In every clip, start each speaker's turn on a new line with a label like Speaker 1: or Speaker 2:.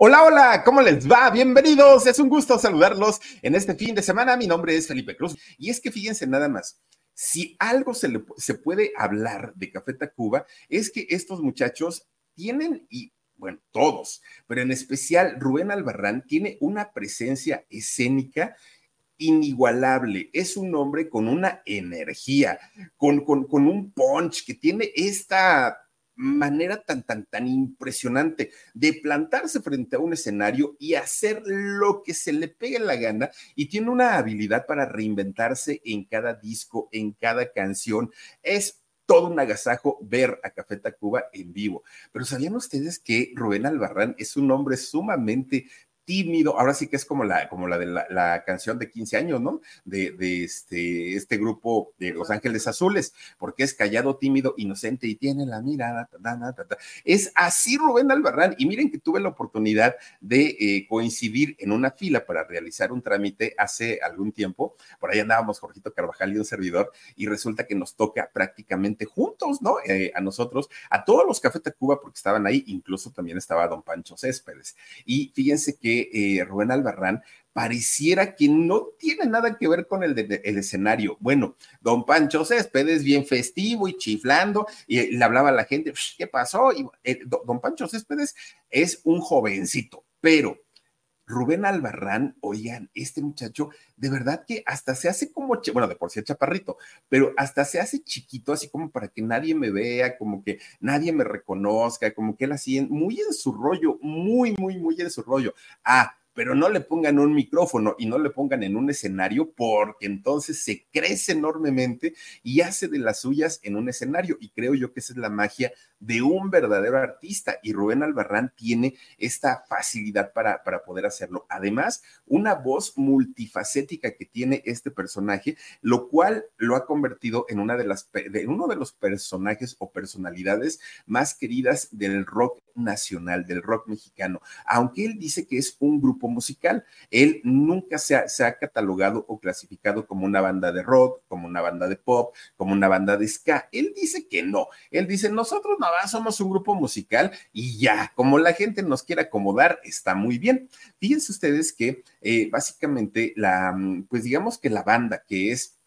Speaker 1: Hola, hola, ¿cómo les va? Bienvenidos, es un gusto saludarlos en este fin de semana. Mi nombre es Felipe Cruz y es que fíjense nada más, si algo se, le, se puede hablar de Café Tacuba es que estos muchachos tienen, y bueno, todos, pero en especial Rubén Albarrán tiene una presencia escénica inigualable. Es un hombre con una energía, con, con, con un punch que tiene esta manera tan, tan, tan impresionante de plantarse frente a un escenario y hacer lo que se le pegue la gana y tiene una habilidad para reinventarse en cada disco, en cada canción. Es todo un agasajo ver a Café Tacuba en vivo. Pero ¿sabían ustedes que Rubén Albarrán es un hombre sumamente tímido, ahora sí que es como la, como la de la, canción de 15 años, ¿no? De, este, este grupo de Los Ángeles Azules, porque es callado, tímido, inocente y tiene la mirada. es así Rubén Albarrán. Y miren que tuve la oportunidad de eh, coincidir en una fila para realizar un trámite hace algún tiempo. Por ahí andábamos Jorgito Carvajal y un servidor, y resulta que nos toca prácticamente juntos, ¿no? Eh, a nosotros, a todos los Café Tacuba, porque estaban ahí, incluso también estaba don Pancho Céspedes. Y fíjense que eh, Rubén Albarrán pareciera que no tiene nada que ver con el, escenario. Bueno, don Pancho Céspedes bien festivo y chiflando, y le hablaba a la gente, ¿qué pasó? Eh, don Pancho Céspedes es un jovencito, pero Rubén Albarrán, oigan, este muchacho, de verdad que hasta se hace como, bueno, de por sí chaparrito, pero hasta se hace chiquito, así como para que nadie me vea, como que nadie me reconozca, como que él así, muy en su rollo, muy, muy, muy en su rollo. Ah, pero no le pongan un micrófono y no le pongan en un escenario porque entonces se crece enormemente y hace de las suyas en un escenario. Y creo yo que esa es la magia de un verdadero artista y Rubén Albarrán tiene esta facilidad para, para poder hacerlo. Además, una voz multifacética que tiene este personaje, lo cual lo ha convertido en, una de las, en uno de los personajes o personalidades más queridas del rock nacional, del rock mexicano, aunque él dice que es un grupo musical. Él nunca se ha, se ha, catalogado o clasificado como una banda de rock, como una banda de pop, como una banda de ska. Él dice que no. Él dice, nosotros nada más somos un grupo musical y ya, como la gente nos quiere acomodar, está muy bien. Fíjense ustedes que eh, básicamente la, pues digamos que la banda que es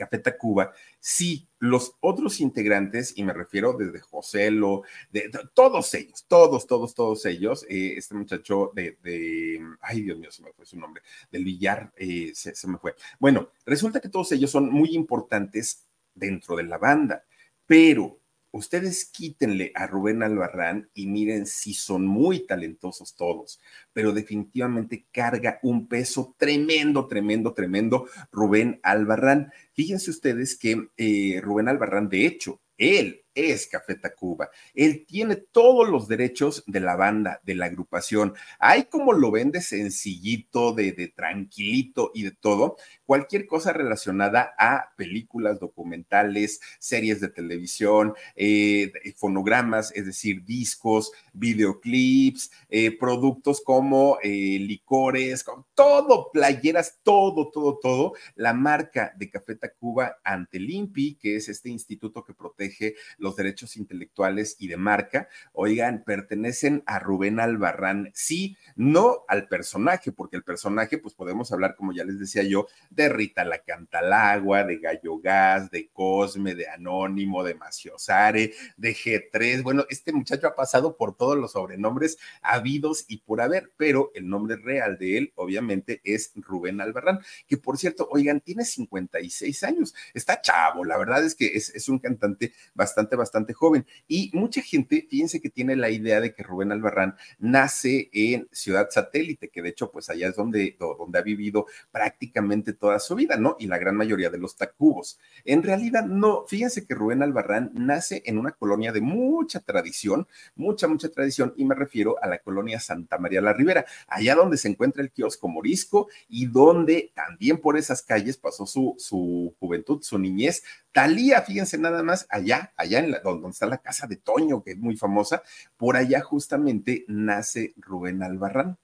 Speaker 1: Café Tacuba, sí, los otros integrantes, y me refiero desde José Lo, de, todos ellos, todos, todos, todos ellos, eh, este muchacho de, de, ay Dios mío, se me fue su nombre, del Villar, eh, se, se me fue. Bueno, resulta que todos ellos son muy importantes dentro de la banda, pero ustedes quítenle a Rubén Albarrán y miren si son muy talentosos todos, pero definitivamente carga un peso tremendo, tremendo, tremendo Rubén Albarrán. Fíjense ustedes que eh, Rubén Albarrán, de hecho, él es Café Tacuba. Él tiene todos los derechos de la banda, de la agrupación. Hay como lo vende sencillito, de, de, tranquilito y de todo. Cualquier cosa relacionada a películas, documentales, series de televisión, eh, fonogramas, es decir, discos, videoclips, eh, productos como eh, licores, con todo, playeras, todo, todo, todo. La marca de Café Tacuba ante el INPI, que es este instituto que protege los derechos intelectuales y de marca, oigan, pertenecen a Rubén Albarrán. Sí, no al personaje, porque el personaje, pues podemos hablar, como ya les decía yo, de Rita la Cantalagua, de Gallo Gas, de Cosme, de Anónimo, de Maciosare, de G3. Bueno, este muchacho ha pasado por todos los sobrenombres habidos y por haber, pero el nombre real de él, obviamente, es Rubén Albarrán, que por cierto, oigan, tiene 56 años, está chavo, la verdad es que es, es un cantante bastante, bastante joven. Y mucha gente, fíjense que tiene la idea de que Rubén Albarrán nace en Ciudad Satélite, que de hecho, pues allá es donde, donde ha vivido prácticamente toda su vida, ¿no? Y la gran mayoría de los tacubos. En realidad, no, fíjense que Rubén Albarrán nace en una colonia de mucha tradición, mucha, mucha tradición, y me refiero a la colonia Santa María la Ribera, allá donde se encuentra el kiosco morisco y donde también por esas calles pasó su, su juventud, su niñez. Talía, fíjense nada más, allá, allá donde está la casa de Toño, que es muy famosa, por allá justamente nace Rubén Albarrán.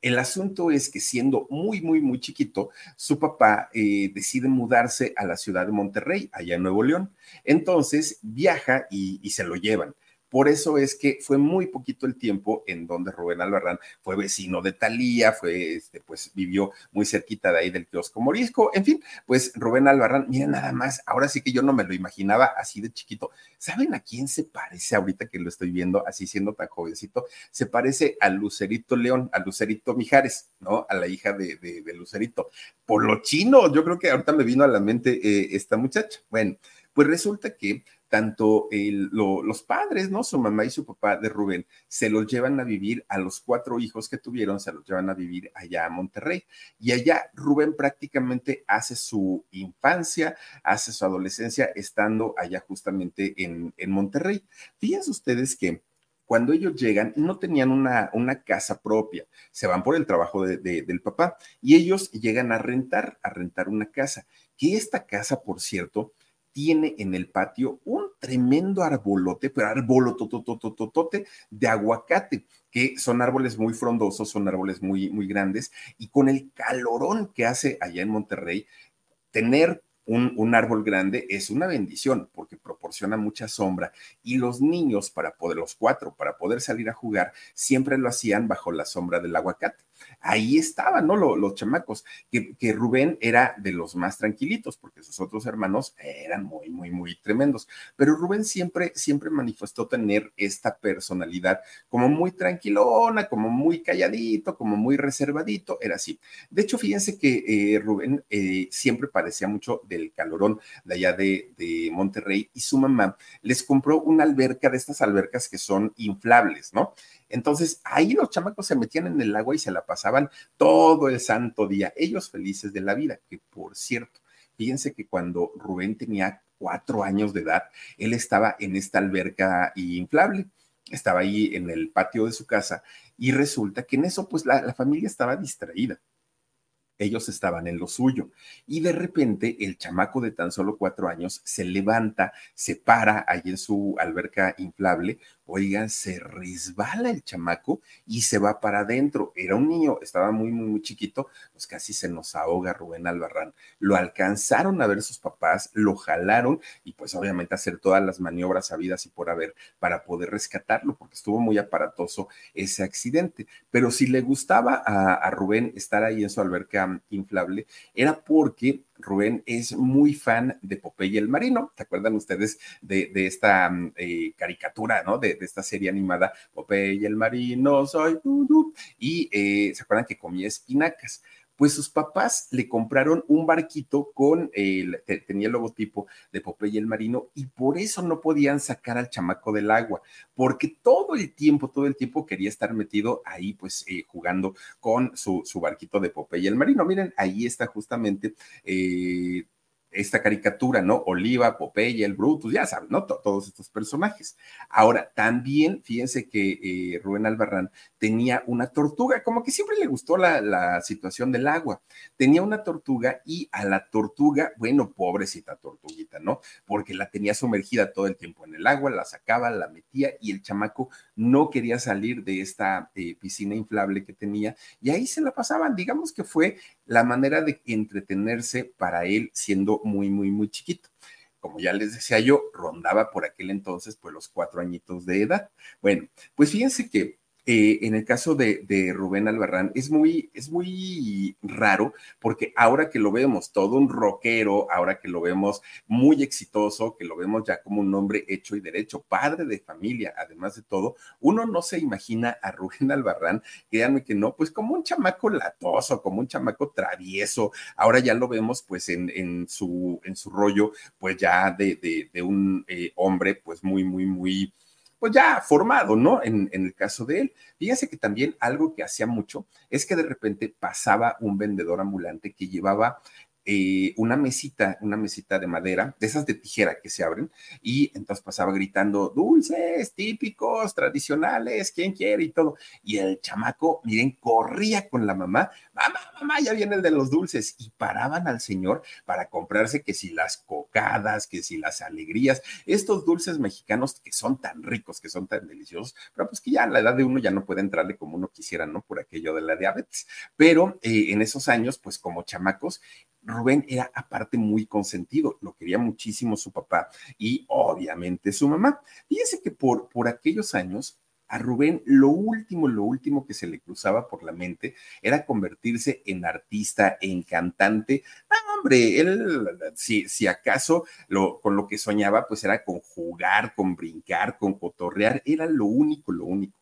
Speaker 1: El asunto es que siendo muy, muy, muy chiquito, su papá eh, decide mudarse a la ciudad de Monterrey, allá en Nuevo León. Entonces viaja y se lo llevan. Por eso es que fue muy poquito el tiempo en donde Rubén Albarrán fue vecino de Talía, fue, este, pues vivió muy cerquita de ahí del kiosco Morisco. En fin, pues Rubén Albarrán, miren nada más, ahora sí que yo no me lo imaginaba así de chiquito. ¿Saben a quién se parece ahorita que lo estoy viendo así siendo tan jovencito? Se parece a Lucerito León, a Lucerito Mijares, ¿no? A la hija de, de, Lucerito. Por lo chino, yo creo que ahorita me vino a la mente eh, esta muchacha. Bueno, pues resulta que tanto los padres, ¿no? Su mamá y su papá de Rubén se los llevan a vivir a los cuatro hijos que tuvieron, se los llevan a vivir allá a Monterrey. Y allá Rubén prácticamente hace su infancia, hace su adolescencia estando allá justamente en, Monterrey. Fíjense ustedes que cuando ellos llegan, no tenían una, una casa propia, se van por el trabajo del papá y ellos llegan a rentar, a rentar una casa, que esta casa, por cierto, tiene en el patio un tremendo arbolote, pero arbolotototototote de aguacate, que son árboles muy frondosos, son árboles muy, muy grandes, y con el calorón que hace allá en Monterrey, tener un, un, árbol grande es una bendición porque proporciona mucha sombra y los niños para poder, los cuatro, para poder salir a jugar, siempre lo hacían bajo la sombra del aguacate ahí estaban, ¿no? Los, chamacos, que, Rubén era de los más tranquilitos, porque sus otros hermanos eran muy, muy, muy tremendos. Pero Rubén siempre, siempre manifestó tener esta personalidad como muy tranquilona, como muy calladito, como muy reservadito, era así. De hecho, fíjense que eh, Rubén eh, siempre parecía mucho del calorón de allá de Monterrey y su mamá les compró una alberca de estas albercas que son inflables, ¿no? Entonces, ahí los chamacos se metían en el agua y se la pasaban todo el santo día, ellos felices de la vida, que por cierto, fíjense que cuando Rubén tenía cuatro años de edad, él estaba en esta alberca inflable, estaba ahí en el patio de su casa y resulta que en eso pues la, familia estaba distraída ellos estaban en lo suyo. Y de repente el chamaco de tan solo cuatro años se levanta, se para ahí en su alberca inflable, oigan, se resbala el chamaco y se va para adentro. Era un niño, estaba muy, muy, muy chiquito, pues casi se nos ahoga Rubén Albarrán. Lo alcanzaron a ver sus papás, lo jalaron y pues obviamente hacer todas las maniobras habidas y por haber para poder rescatarlo, porque estuvo muy aparatoso ese accidente. Pero si le gustaba a, a Rubén estar ahí en su alberca inflable, era porque Rubén es muy fan de Popeye el Marino. ¿Se acuerdan ustedes de, esta mm, eh, caricatura, ¿no? De, esta serie animada, Popeye el Marino, soy... Y eh, se acuerdan que comía espinacas pues sus papás le compraron un barquito con, el, tenía el logotipo de Popeye el Marino y por eso no podían sacar al chamaco del agua, porque todo el tiempo, todo el tiempo quería estar metido ahí, pues eh, jugando con su, barquito de Popeye el Marino. Miren, ahí está justamente... Eh, esta caricatura, ¿no? Oliva, Popeye, el Brutus, ya saben, ¿no? todos estos personajes. Ahora, también, fíjense que eh, Rubén Albarrán tenía una tortuga, como que siempre le gustó la, la, situación del agua. Tenía una tortuga y a la tortuga, bueno, pobrecita tortuguita, ¿no? Porque la tenía sumergida todo el tiempo en el agua, la sacaba, la metía y el chamaco no quería salir de esta eh, piscina inflable que tenía y ahí se la pasaban. Digamos que fue la manera de entretenerse para él siendo muy, muy, muy chiquito como ya les decía yo, rondaba por aquel entonces pues los cuatro añitos de edad. Bueno, pues fíjense que eh, en el caso de, Rubén Albarrán es muy, es muy raro porque ahora que lo vemos todo un rockero, ahora que lo vemos muy exitoso, que lo vemos ya como un hombre hecho y derecho, padre de familia, además de todo, uno no se imagina a Rubén Albarrán, créanme que no, pues como un chamaco latoso, como un chamaco travieso, ahora ya lo vemos pues en, su, en su rollo, pues ya de, un eh, hombre pues muy, muy, muy pues ya formado, ¿no? En, el caso de él. Fíjense que también algo que hacía mucho es que de repente pasaba un vendedor ambulante que llevaba eh, una mesita, una mesita de madera, de esas de tijera que se abren, y entonces pasaba gritando, dulces, típicos, tradicionales, ¿quién quiere? y todo. Y el chamaco, miren, corría con la mamá, mamá, mamá, ya viene el de los dulces, y paraban al señor para comprarse que si las cocadas, que si las alegrías, estos dulces mexicanos que son tan ricos, que son tan deliciosos, pero pues que ya a la edad de uno ya no puede entrarle como uno quisiera, ¿no? Por aquello de la diabetes. Pero eh, en esos años, pues como chamacos, Rubén era aparte muy consentido, lo quería muchísimo su papá y obviamente su mamá. Fíjense que por, por aquellos años, a Rubén lo último, lo último que se le cruzaba por la mente era convertirse en artista, en cantante. Ah, hombre, él, si, si acaso lo, con lo que soñaba, pues era con jugar, con brincar, con cotorrear, era lo único, lo único.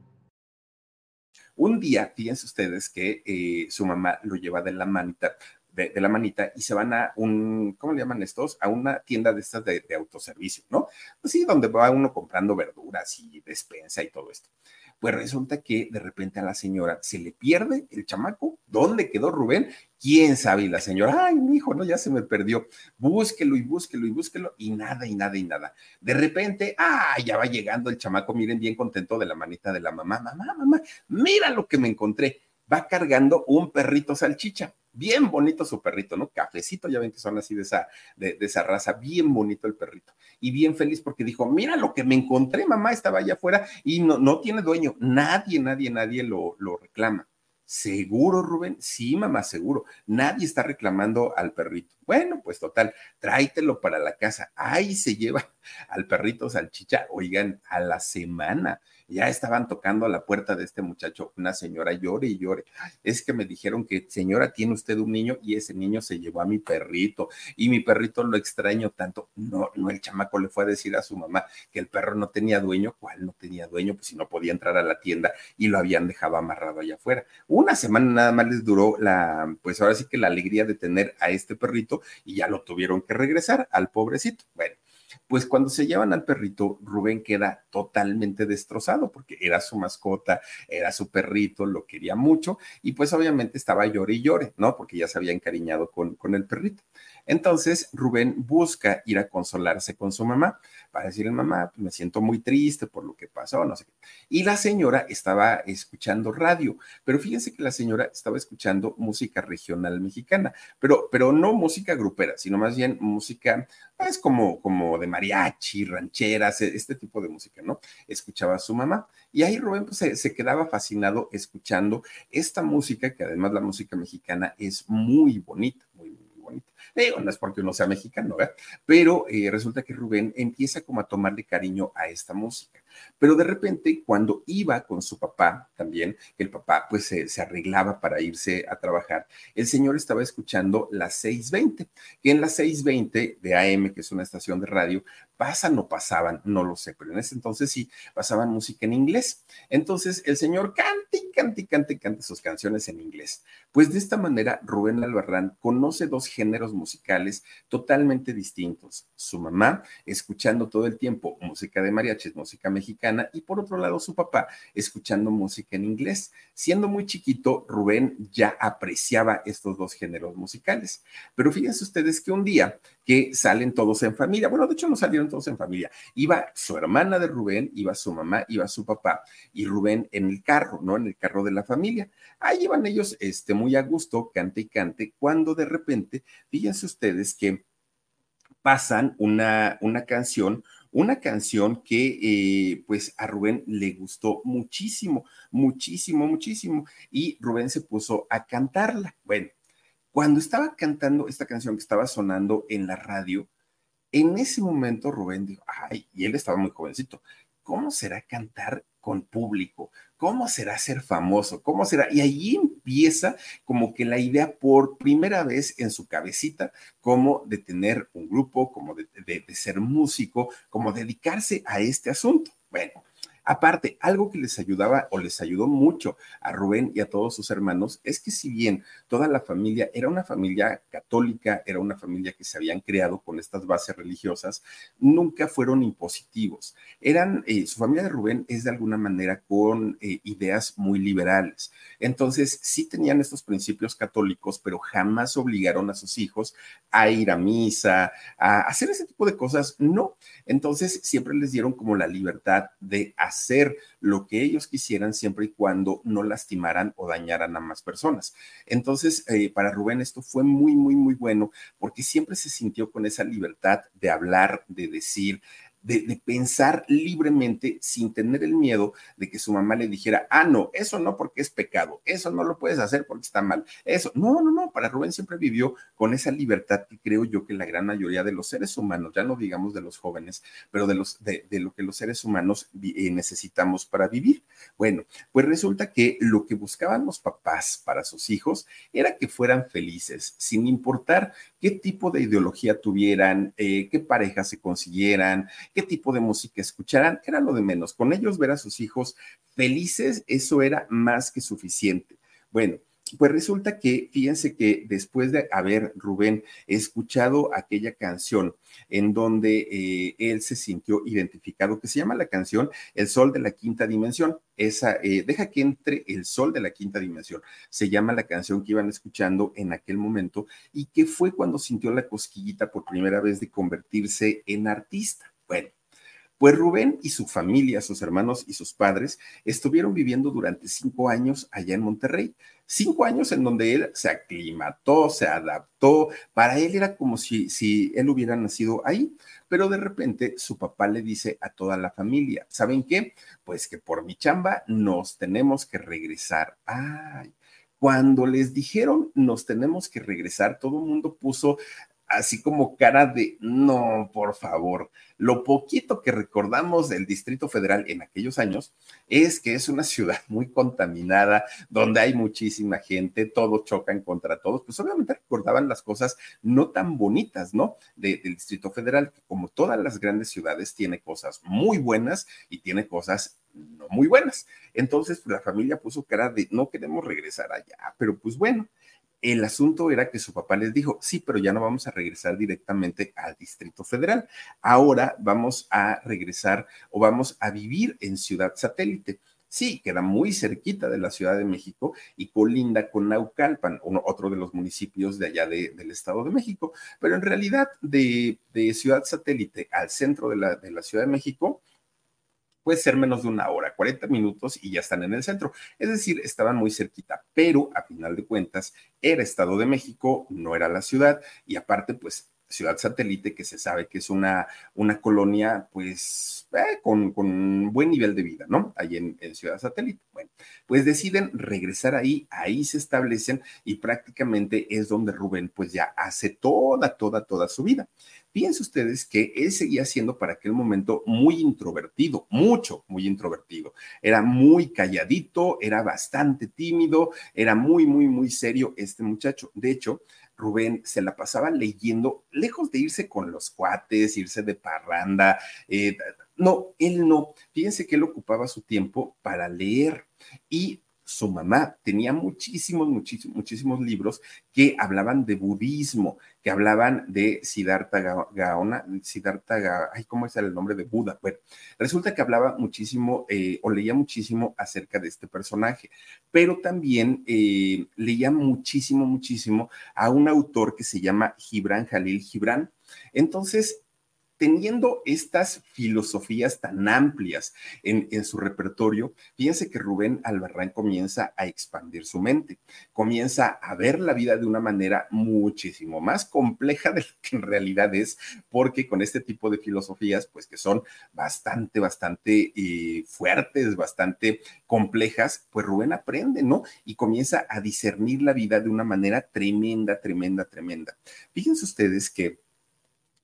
Speaker 1: Un día, fíjense ustedes que eh, su mamá lo lleva de la manita, de, la manita y se van a un, ¿cómo le llaman estos? A una tienda de estas de, autoservicio, ¿no? Pues sí, donde va uno comprando verduras y despensa y todo esto. Pues resulta que de repente a la señora se le pierde el chamaco. ¿Dónde quedó Rubén? ¿Quién sabe? Y la señora, ay, mi hijo, no, ya se me perdió. Búsquelo y búsquelo y búsquelo y nada y nada y nada. De repente, ah, ya va llegando el chamaco, miren, bien contento de la manita de la mamá. Mamá, mamá, mira lo que me encontré. Va cargando un perrito salchicha bien bonito su perrito, ¿no? Cafecito, ya ven que son así de esa, de, esa raza, bien bonito el perrito. Y bien feliz porque dijo, mira lo que me encontré, mamá estaba allá afuera y no, no tiene dueño. Nadie, nadie, nadie lo, lo reclama. ¿Seguro, Rubén? Sí, mamá, seguro. Nadie está reclamando al perrito. Bueno, pues total, tráetelo para la casa. Ahí se lleva al perrito salchicha, oigan, a la semana ya estaban tocando a la puerta de este muchacho, una señora llore y llore. Es que me dijeron que, señora, tiene usted un niño y ese niño se llevó a mi perrito y mi perrito lo extraño tanto. No, no, el chamaco le fue a decir a su mamá que el perro no tenía dueño. ¿Cuál no tenía dueño? Pues si no podía entrar a la tienda y lo habían dejado amarrado allá afuera. Una semana nada más les duró la, pues ahora sí que la alegría de tener a este perrito y ya lo tuvieron que regresar al pobrecito. Bueno pues cuando se llevan al perrito, Rubén queda totalmente destrozado porque era su mascota, era su perrito, lo quería mucho y pues obviamente estaba llore y llore, ¿no? Porque ya se había encariñado con, con el perrito. Entonces Rubén busca ir a consolarse con su mamá para decirle, mamá, pues me siento muy triste por lo que pasó, no sé qué. Y la señora estaba escuchando radio, pero fíjense que la señora estaba escuchando música regional mexicana, pero, pero no música grupera, sino más bien música, es como, como de mariachi, rancheras, e, este tipo de música, ¿no? Escuchaba a su mamá. Y ahí Rubén pues, se, se quedaba fascinado escuchando esta música, que además la música mexicana es muy bonita, muy bonito. No es porque uno sea mexicano, ¿verdad? Pero eh, resulta que Rubén empieza como a tomarle cariño a esta música. Pero de repente, cuando iba con su papá también, el papá pues se, arreglaba para irse a trabajar, el señor estaba escuchando las 620, que en las 620 de AM, que es una estación de radio, pasan o pasaban, no lo sé, pero en ese entonces sí pasaban música en inglés. Entonces el señor cante y cante y cante y cante sus canciones en inglés. Pues de esta manera Rubén Albarrán conoce dos géneros musicales totalmente distintos. Su mamá escuchando todo el tiempo música de mariachis, música mexicana, y por otro lado su papá escuchando música en inglés. Siendo muy chiquito, Rubén ya apreciaba estos dos géneros musicales. Pero fíjense ustedes que un día que salen todos en familia, bueno, de hecho no salieron todos en familia, iba su hermana de Rubén, iba su mamá, iba su papá y Rubén en el carro, ¿no? En el carro de la familia. Ahí iban ellos este, muy a gusto, cante y cante, cuando de repente, fíjense ustedes que pasan una, una canción una canción que eh, pues a Rubén le gustó muchísimo, muchísimo, muchísimo. Y Rubén se puso a cantarla. Bueno, cuando estaba cantando esta canción que estaba sonando en la radio, en ese momento Rubén dijo, ay, y él estaba muy jovencito, ¿cómo será cantar con público? ¿Cómo será ser famoso? ¿Cómo será? Y allí empieza como que la idea por primera vez en su cabecita, como de tener un grupo, como de, de ser músico, como dedicarse a este asunto. Bueno, Aparte, algo que les ayudaba o les ayudó mucho a Rubén y a todos sus hermanos es que si bien toda la familia era una familia católica, era una familia que se habían creado con estas bases religiosas, nunca fueron impositivos. Eran, eh, su familia de Rubén es de alguna manera con eh, ideas muy liberales. Entonces, sí tenían estos principios católicos, pero jamás obligaron a sus hijos a ir a misa, a hacer ese tipo de cosas. No. Entonces, siempre les dieron como la libertad de hacer hacer lo que ellos quisieran siempre y cuando no lastimaran o dañaran a más personas. Entonces, eh, para Rubén esto fue muy, muy, muy bueno porque siempre se sintió con esa libertad de hablar, de decir, de, pensar libremente sin tener el miedo de que su mamá le dijera, ah, no, eso no porque es pecado, eso no lo puedes hacer porque está mal, eso, no, no, no, para Rubén siempre vivió con esa libertad que creo yo que la gran mayoría de los seres humanos, ya no digamos de los jóvenes, pero de, los, de, lo que los seres humanos eh, necesitamos para vivir. Bueno, pues resulta que lo que buscaban los papás para sus hijos era que fueran felices, sin importar qué tipo de ideología tuvieran, eh, qué pareja se consiguieran, qué tipo de música escucharán, era lo de menos. Con ellos ver a sus hijos felices, eso era más que suficiente. Bueno, pues resulta que, fíjense que después de haber Rubén escuchado aquella canción en donde eh, él se sintió identificado, que se llama la canción El Sol de la Quinta Dimensión, esa, eh, deja que entre el Sol de la Quinta Dimensión, se llama la canción que iban escuchando en aquel momento y que fue cuando sintió la cosquillita por primera vez de convertirse en artista. Bueno, pues Rubén y su familia, sus hermanos y sus padres estuvieron viviendo durante cinco años allá en Monterrey. Cinco años en donde él se aclimató, se adaptó. Para él era como si, si él hubiera nacido ahí. Pero de repente su papá le dice a toda la familia, ¿saben qué? Pues que por mi chamba nos tenemos que regresar. Ay, cuando les dijeron nos tenemos que regresar, todo el mundo puso así como cara de, no, por favor. Lo poquito que recordamos del Distrito Federal en aquellos años es que es una ciudad muy contaminada, donde hay muchísima gente, todos chocan contra todos, pues obviamente recordaban las cosas no tan bonitas, ¿no? del Distrito Federal, que como todas las grandes ciudades tiene cosas muy buenas y tiene cosas no muy buenas. Entonces, pues, la familia puso cara de, no queremos regresar allá, pero pues bueno. El asunto era que su papá les dijo, sí, pero ya no vamos a regresar directamente al Distrito Federal. Ahora vamos a regresar o vamos a vivir en Ciudad Satélite. Sí, queda muy cerquita de la Ciudad de México y colinda con Naucalpan, otro de los municipios de allá del Estado de México. Pero en realidad, de, Ciudad Satélite al centro de la, de la Ciudad de México, puede ser menos de una hora, 40 minutos y ya están en el centro. Es decir, estaban muy cerquita, pero a final de cuentas era Estado de México, no era la ciudad y aparte pues Ciudad Satélite, que se sabe que es una, una colonia, pues, eh, con, con, buen nivel de vida, ¿no? Ahí en, en, Ciudad Satélite. Bueno, pues deciden regresar ahí, ahí se establecen y prácticamente es donde Rubén, pues ya hace toda, toda, toda su vida. Fíjense ustedes que él seguía siendo para aquel momento muy introvertido, mucho, muy introvertido. Era muy calladito, era bastante tímido, era muy, muy, muy serio este muchacho. De hecho, Rubén se la pasaba leyendo, lejos de irse con los cuates, irse de parranda. Eh, no, él no. Fíjense que él ocupaba su tiempo para leer y su mamá tenía muchísimos, muchísimos, muchísimos libros que hablaban de budismo, que hablaban de Siddhartha Gaona, Siddhartha, ay, ¿cómo es el nombre de Buda? Bueno, resulta que hablaba muchísimo eh, o leía muchísimo acerca de este personaje, pero también eh, leía muchísimo, muchísimo a un autor que se llama Gibran Jalil Gibran. Entonces, teniendo estas filosofías tan amplias en, su repertorio, fíjense que Rubén Albarrán comienza a expandir su mente, comienza a ver la vida de una manera muchísimo más compleja de lo que en realidad es, porque con este tipo de filosofías, pues que son bastante, bastante eh, fuertes, bastante complejas, pues Rubén aprende, ¿no? Y comienza a discernir la vida de una manera tremenda, tremenda, tremenda. Fíjense ustedes que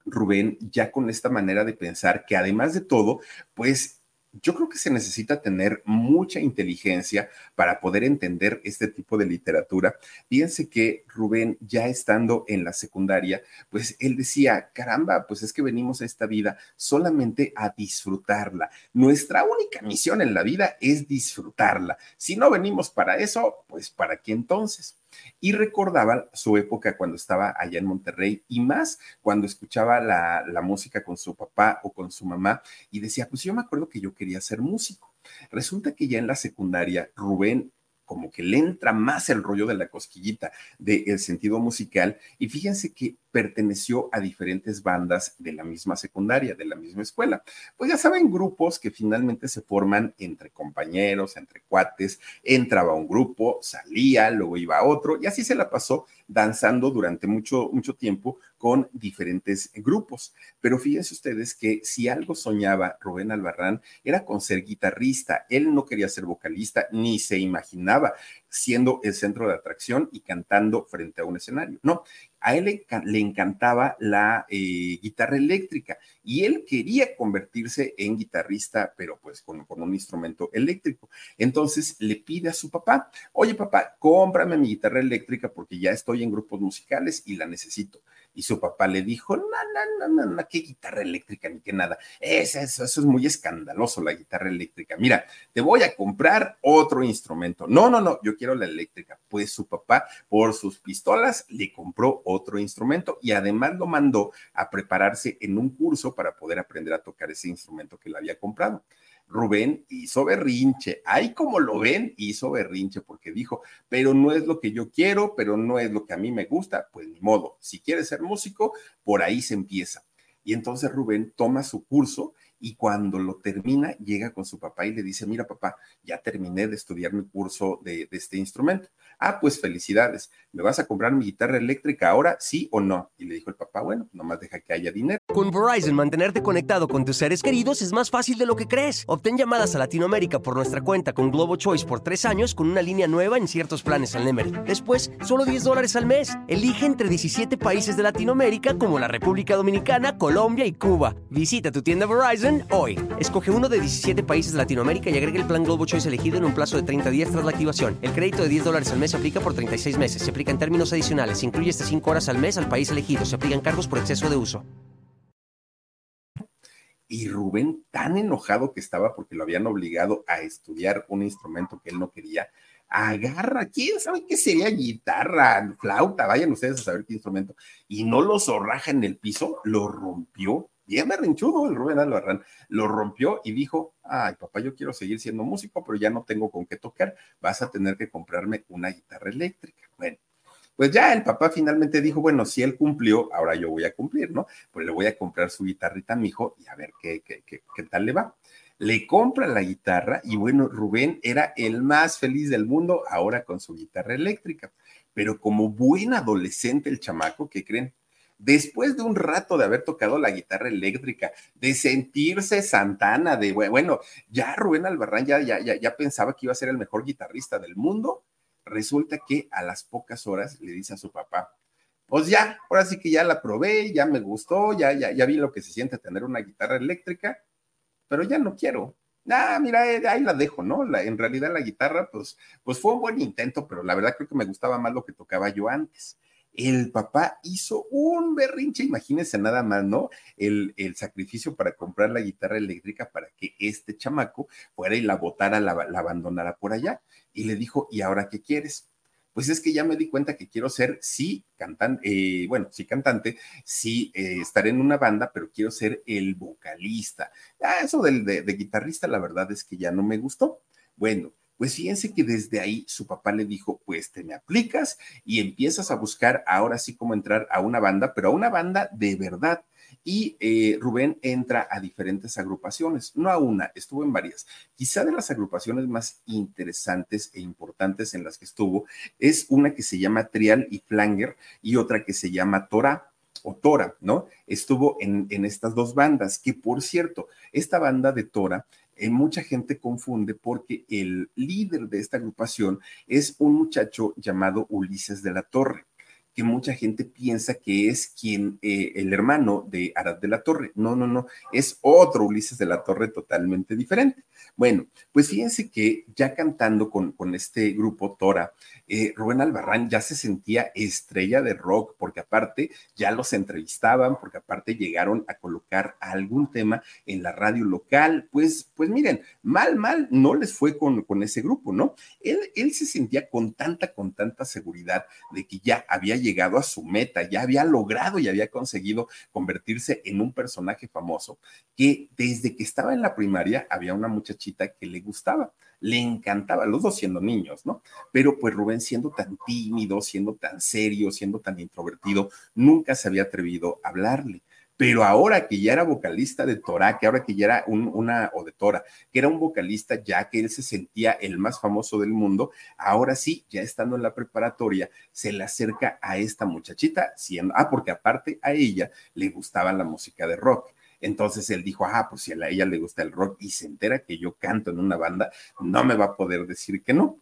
Speaker 1: Rubén, ya con esta manera de pensar que además de todo, pues yo creo que se necesita tener mucha inteligencia para poder entender este tipo de literatura. Fíjense que Rubén, ya estando en la secundaria, pues él decía, caramba, pues es que venimos a esta vida solamente a disfrutarla. Nuestra única misión en la vida es disfrutarla. Si no venimos para eso, pues ¿para qué entonces? Y recordaba su época cuando estaba allá en Monterrey y más cuando escuchaba la, la, música con su papá o con su mamá y decía, pues yo me acuerdo que yo quería ser músico. Resulta que ya en la secundaria Rubén como que le entra más el rollo de la cosquillita del sentido musical y fíjense que perteneció a diferentes bandas de la misma secundaria, de la misma escuela. Pues ya saben, grupos que finalmente se forman entre compañeros, entre cuates, entraba un grupo, salía, luego iba a otro y así se la pasó danzando durante mucho, mucho tiempo con diferentes grupos. Pero fíjense ustedes que si algo soñaba Rubén Albarrán era con ser guitarrista. Él no quería ser vocalista ni se imaginaba siendo el centro de atracción y cantando frente a un escenario. No, a él le, encantaba la eh, guitarra eléctrica y él quería convertirse en guitarrista, pero pues con, con, un instrumento eléctrico. Entonces le pide a su papá, oye papá, cómprame mi guitarra eléctrica porque ya estoy en grupos musicales y la necesito. Y su papá le dijo, no, no, no, no, qué guitarra eléctrica ni qué nada. Eso, eso, eso es muy escandaloso, la guitarra eléctrica. Mira, te voy a comprar otro instrumento. No, no, no, yo quiero la eléctrica. Pues su papá, por sus pistolas, le compró otro instrumento y además lo mandó a prepararse en un curso para poder aprender a tocar ese instrumento que le había comprado. Rubén hizo berrinche. Ahí como lo ven, hizo berrinche porque dijo, pero no es lo que yo quiero, pero no es lo que a mí me gusta, pues ni modo. Si quieres ser músico, por ahí se empieza. Y entonces Rubén toma su curso y cuando lo termina, llega con su papá y le dice, mira papá, ya terminé de estudiar mi curso de, de, este instrumento. Ah, pues felicidades, ¿me vas a comprar mi guitarra eléctrica ahora, sí o no? Y le dijo el papá, bueno, nomás deja que haya dinero.
Speaker 2: Con Verizon, mantenerte conectado con tus seres queridos es más fácil de lo que crees. Obtén llamadas a Latinoamérica por nuestra cuenta con Globo Choice por tres años con una línea nueva en ciertos planes al Nemery. Después, solo 10 dólares al mes. Elige entre 17 países de Latinoamérica como la República Dominicana, Colombia y Cuba. Visita tu tienda Verizon hoy. Escoge uno de 17 países de Latinoamérica y agrega el plan Globo Choice elegido en un plazo de 30 días tras la activación. El crédito de 10 dólares al mes se aplica por 36 meses. Se aplica en términos adicionales. Se incluye hasta 5 horas al mes al país elegido. Se aplican cargos por exceso de uso.
Speaker 1: Y Rubén, tan enojado que estaba porque lo habían obligado a estudiar un instrumento que él no quería, agarra, quién sabe qué sería guitarra, flauta, vayan ustedes a saber qué instrumento, y no lo zorraja en el piso, lo rompió bien berrinchudo el Rubén Albarrán, lo rompió y dijo, ay papá, yo quiero seguir siendo músico, pero ya no tengo con qué tocar, vas a tener que comprarme una guitarra eléctrica. Bueno, pues ya el papá finalmente dijo, bueno, si él cumplió, ahora yo voy a cumplir, ¿no? Pues le voy a comprar su guitarrita a mi hijo y a ver qué, qué, qué, qué tal le va. Le compra la guitarra y bueno, Rubén era el más feliz del mundo ahora con su guitarra eléctrica, pero como buen adolescente el chamaco, ¿qué creen? Después de un rato de haber tocado la guitarra eléctrica, de sentirse Santana, de bueno, ya Rubén Albarrán ya, ya, ya, pensaba que iba a ser el mejor guitarrista del mundo, resulta que a las pocas horas le dice a su papá, pues ya, ahora sí que ya la probé, ya me gustó, ya, ya, ya vi lo que se siente tener una guitarra eléctrica, pero ya no quiero. Ah, mira, eh, ahí la dejo, ¿no? La, en realidad la guitarra, pues, pues fue un buen intento, pero la verdad creo que me gustaba más lo que tocaba yo antes el papá hizo un berrinche, imagínense nada más, ¿no? El, sacrificio para comprar la guitarra eléctrica para que este chamaco fuera y la botara, la, abandonara por allá. Y le dijo, ¿y ahora qué quieres? Pues es que ya me di cuenta que quiero ser, sí, cantante, eh, bueno, sí cantante, sí eh, estaré en una banda, pero quiero ser el vocalista. Ah, eso del, de guitarrista, la verdad es que ya no me gustó. Bueno, pues fíjense que desde ahí su papá le dijo, pues te me aplicas y empiezas a buscar ahora sí cómo entrar a una banda, pero a una banda de verdad. Y eh, Rubén entra a diferentes agrupaciones, no a una, estuvo en varias. Quizá de las agrupaciones más interesantes e importantes en las que estuvo es una que se llama Trial y Flanger y otra que se llama Torah o Tora, ¿no? Estuvo en, en, estas dos bandas, que por cierto, esta banda de Tora mucha gente confunde porque el líder de esta agrupación es un muchacho llamado Ulises de la Torre que mucha gente piensa que es quien, eh, el hermano de Arad de la Torre. No, no, no, es otro Ulises de la Torre totalmente diferente. Bueno, pues fíjense que ya cantando con, con este grupo Tora, eh, Rubén Albarrán ya se sentía estrella de rock, porque aparte ya los entrevistaban, porque aparte llegaron a colocar algún tema en la radio local. Pues, pues miren, mal, mal no les fue con, con ese grupo, ¿no? Él, él se sentía con tanta, con tanta seguridad de que ya había llegado a su meta, ya había logrado y había conseguido convertirse en un personaje famoso, que desde que estaba en la primaria había una muchachita que le gustaba le encantaba, los dos siendo niños, ¿no? Pero pues Rubén siendo tan tímido, siendo tan serio, siendo tan introvertido, nunca se había atrevido a hablarle. Pero ahora que ya era vocalista de Torah, que ahora que ya era una, o de Tora, que era un vocalista ya que él se sentía el más famoso del mundo, ahora sí, ya estando en la preparatoria, se le acerca a esta muchachita, siendo, ah, porque aparte a ella le gustaba la música de rock. Entonces él dijo, ah, pues si a ella le gusta el rock y se entera que yo canto en una banda, no me va a poder decir que no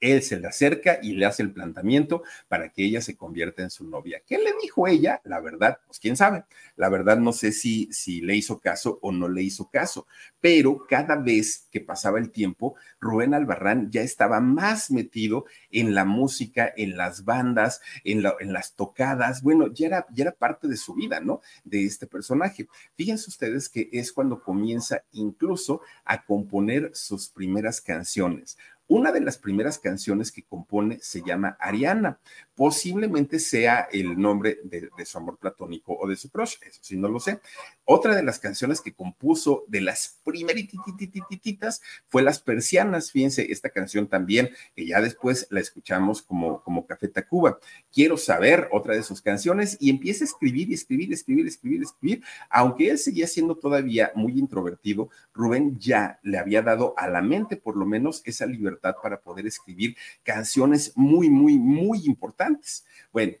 Speaker 1: él se le acerca y le hace el planteamiento para que ella se convierta en su novia. ¿Qué le dijo ella? La verdad, pues quién sabe. La verdad no sé si, si le hizo caso o no le hizo caso, pero cada vez que pasaba el tiempo, Rubén Albarrán ya estaba más metido en la música, en las bandas, en, las tocadas. Bueno, ya era, ya era parte de su vida, ¿no? De este personaje. Fíjense ustedes que es cuando comienza incluso a componer sus primeras canciones. Una de las primeras canciones que compone se llama Ariana. Posiblemente sea el nombre de, su amor platónico o de su crush, eso sí no lo sé. Otra de las canciones que compuso de las primeritititas fue Las Persianas. Fíjense, esta canción también, que ya después la escuchamos como, como Café Tacuba. Quiero saber otra de sus canciones y empieza a escribir y escribir, escribir, escribir, escribir. Aunque él seguía siendo todavía muy introvertido, Rubén ya le había dado a la mente por lo menos esa libertad para poder escribir canciones muy, muy, muy importantes. Bueno,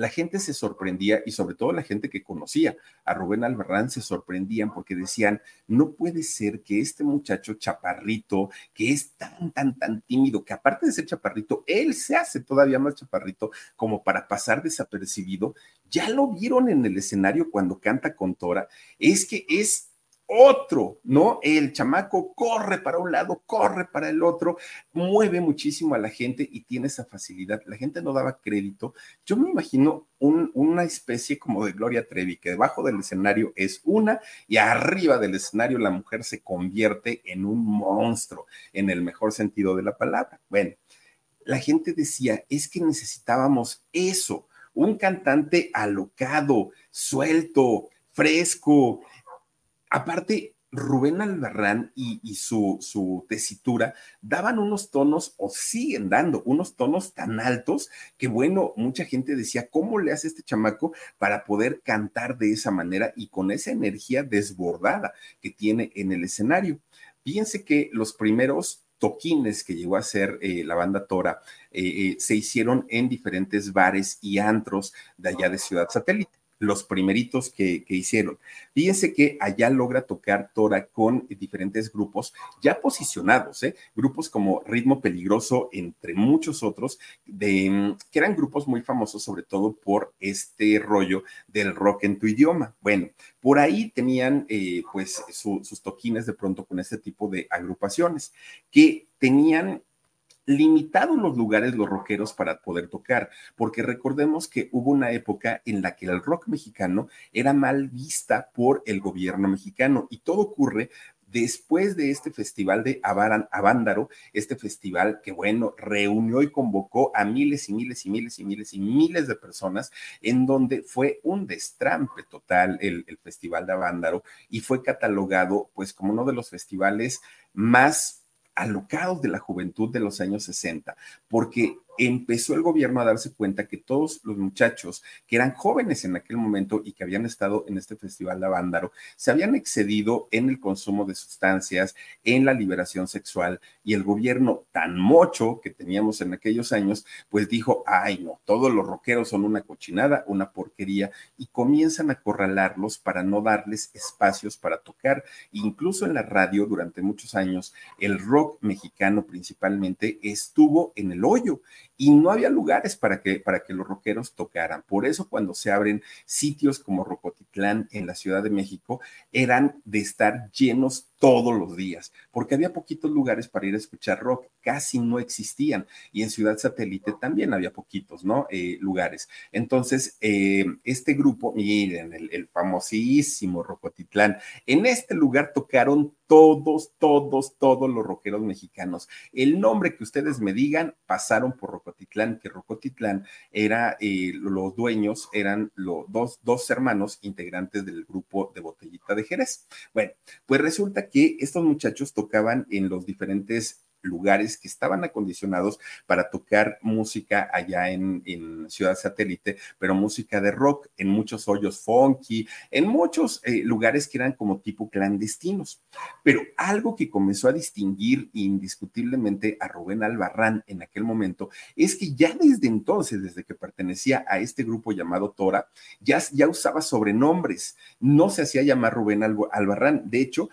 Speaker 1: la gente se sorprendía y sobre todo la gente que conocía a Rubén Albarrán se sorprendían porque decían, no puede ser que este muchacho chaparrito, que es tan, tan, tan tímido, que aparte de ser chaparrito, él se hace todavía más chaparrito como para pasar desapercibido. Ya lo vieron en el escenario cuando canta con Tora, es que es otro, ¿no? El chamaco corre para un lado, corre para el otro, mueve muchísimo a la gente y tiene esa facilidad. La gente no daba crédito. Yo me imagino una especie como de Gloria Trevi, que debajo del escenario es una y arriba del escenario la mujer se convierte en un monstruo, en el mejor sentido de la palabra. Bueno, la gente decía, es que necesitábamos eso, un cantante alocado, suelto, fresco, Aparte, Rubén Albarrán y, su, tesitura daban unos tonos, o siguen dando unos tonos tan altos, que bueno, mucha gente decía, ¿cómo le hace este chamaco para poder cantar de esa manera y con esa energía desbordada que tiene en el escenario? Fíjense que los primeros toquines que llegó a ser eh, la banda Tora eh, se hicieron en diferentes bares y antros de allá de Ciudad Satélite los primeritos que, hicieron. Fíjense que allá logra tocar Tora con diferentes grupos ya posicionados, ¿eh? grupos como Ritmo Peligroso, entre muchos otros, de, que eran grupos muy famosos sobre todo por este rollo del rock en tu idioma. Bueno, por ahí tenían eh, pues sus toquines de pronto con este tipo de agrupaciones que tenían limitados los lugares los rockeros para poder tocar, porque recordemos que hubo una época en la que el rock mexicano era mal vista por el gobierno mexicano y todo ocurre después de este festival de Avándaro, este festival que, bueno, reunió y convocó a miles y miles y miles y miles y miles de personas, en donde fue un destrampe total el, el festival de Avándaro y fue catalogado pues como uno de los festivales más alocados de la juventud de los años 60, porque empezó el gobierno a darse cuenta que todos los muchachos que eran jóvenes en aquel momento y que habían estado en este festival de Avándaro se habían excedido en el consumo de sustancias, en la liberación sexual y el gobierno tan mocho que teníamos en aquellos años, pues dijo, ay no, todos los rockeros son una cochinada, una porquería y comienzan a acorralarlos para no darles espacios para tocar. Incluso en la radio durante muchos años, el rock mexicano principalmente estuvo en el hoyo y no había lugares para que, para que los rockeros tocaran. Por eso cuando se abren sitios como Rocotitlán en la Ciudad de México, eran de estar llenos todos los días, porque había poquitos lugares para ir a escuchar rock, casi no existían, y en Ciudad Satélite también había poquitos, ¿no? Eh, lugares. Entonces, eh, este grupo, miren, el, famosísimo Rocotitlán, en este lugar tocaron todos, todos, todos los rockeros mexicanos. El nombre que ustedes me digan pasaron por Rocotitlán, que Rocotitlán era, eh, los dueños eran los dos, dos hermanos integrantes del grupo de Botellita de Jerez. Bueno, pues resulta que estos muchachos tocaban en los diferentes lugares que estaban acondicionados para tocar música allá en, Ciudad Satélite, pero música de rock, en muchos hoyos funky, en muchos eh, lugares que eran como tipo clandestinos. Pero algo que comenzó a distinguir indiscutiblemente a Rubén Albarrán en aquel momento es que ya desde entonces, desde que pertenecía a este grupo llamado Tora, ya, ya usaba sobrenombres, no se hacía llamar Rubén Albarrán. De hecho,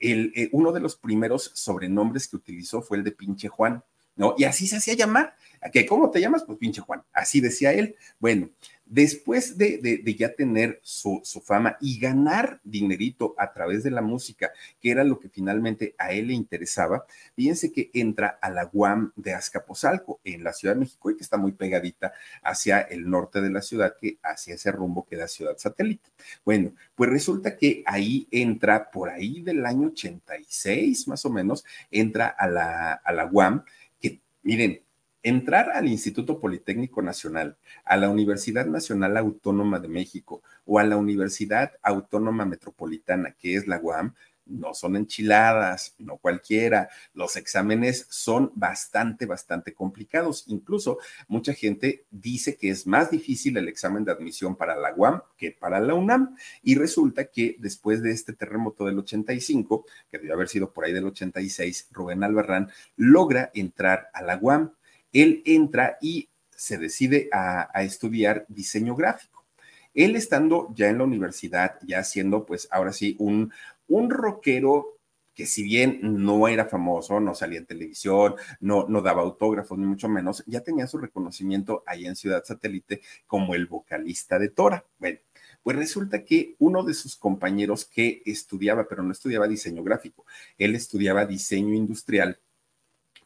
Speaker 1: eh, uno de los primeros sobrenombres que utilizó fue el de pinche Juan, ¿no? Y así se hacía llamar. ¿Qué, ¿Cómo te llamas? Pues pinche Juan. Así decía él. Bueno, después de, ya tener su, fama y ganar dinerito a través de la música, que era lo que finalmente a él le interesaba, fíjense que entra a la UAM de Azcapotzalco en la Ciudad de México y que está muy pegadita hacia el norte de la ciudad, que hacia ese rumbo que da Ciudad Satélite. Bueno, pues resulta que ahí entra por ahí del año 86 más o menos, entra a la, a la UAM, que miren, entrar al Instituto Politécnico Nacional, a la Universidad Nacional Autónoma de México o a la Universidad Autónoma Metropolitana, que es la UAM, no son enchiladas, no cualquiera. Los exámenes son bastante, bastante complicados. Incluso mucha gente dice que es más difícil el examen de admisión para la UAM que para la UNAM. Y resulta que después de este terremoto del 85, que debe haber sido por ahí del 86, Rubén Albarrán logra entrar a la UAM él entra y se decide a, estudiar diseño gráfico. Él estando ya en la universidad, ya siendo pues ahora sí un, un rockero que si bien no era famoso, no salía en televisión, no, no daba autógrafos, ni mucho menos, ya tenía su reconocimiento ahí en Ciudad Satélite como el vocalista de Tora. Bueno, pues resulta que uno de sus compañeros que estudiaba, pero no estudiaba diseño gráfico, él estudiaba diseño industrial,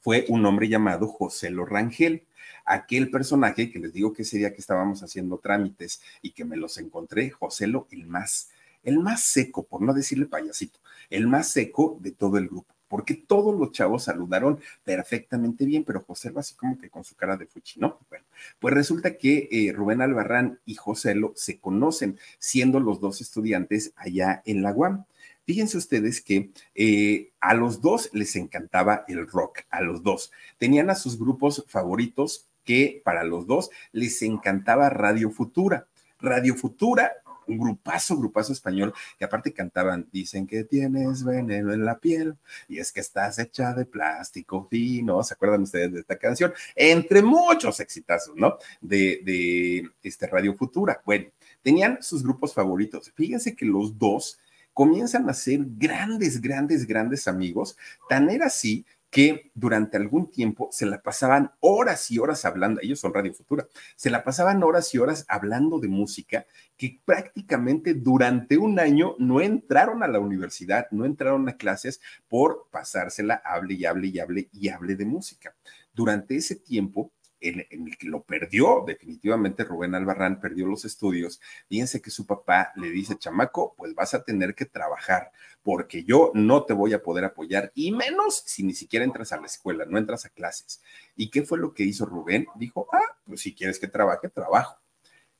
Speaker 1: fue un hombre llamado José Lorangel. Aquel personaje que les digo que ese día que estábamos haciendo trámites y que me los encontré, José Lo, el más, el más seco, por no decirle payasito, el más seco de todo el grupo porque todos los chavos saludaron perfectamente bien, pero José lo así como que con su cara de fuchi, ¿no? Bueno, pues resulta que eh, Rubén Albarrán y José Lo se conocen, siendo los dos estudiantes allá en la UAM. Fíjense ustedes que eh, a los dos les encantaba el rock, a los dos. Tenían a sus grupos favoritos que para los dos les encantaba Radio Futura. Radio Futura un grupazo, grupazo español, que aparte cantaban, dicen que tienes veneno en la piel, y es que estás hecha de plástico fino, ¿se acuerdan ustedes de esta canción? Entre muchos exitazos, ¿no? De, de este Radio Futura. Bueno, tenían sus grupos favoritos. Fíjense que los dos comienzan a ser grandes, grandes, grandes amigos. Tan era así que durante algún tiempo se la pasaban horas y horas hablando, ellos son Radio Futura, se la pasaban horas y horas hablando de música que prácticamente durante un año no entraron a la universidad, no entraron a clases por pasársela, hable y hable y hable y hable de música. Durante ese tiempo, en, el que lo perdió, definitivamente Rubén Albarrán perdió los estudios, fíjense que su papá le dice, chamaco, pues vas a tener que trabajar, porque yo no te voy a poder apoyar, y menos si ni siquiera entras a la escuela, no entras a clases. ¿Y qué fue lo que hizo Rubén? Dijo, ah, pues si quieres que trabaje, trabajo.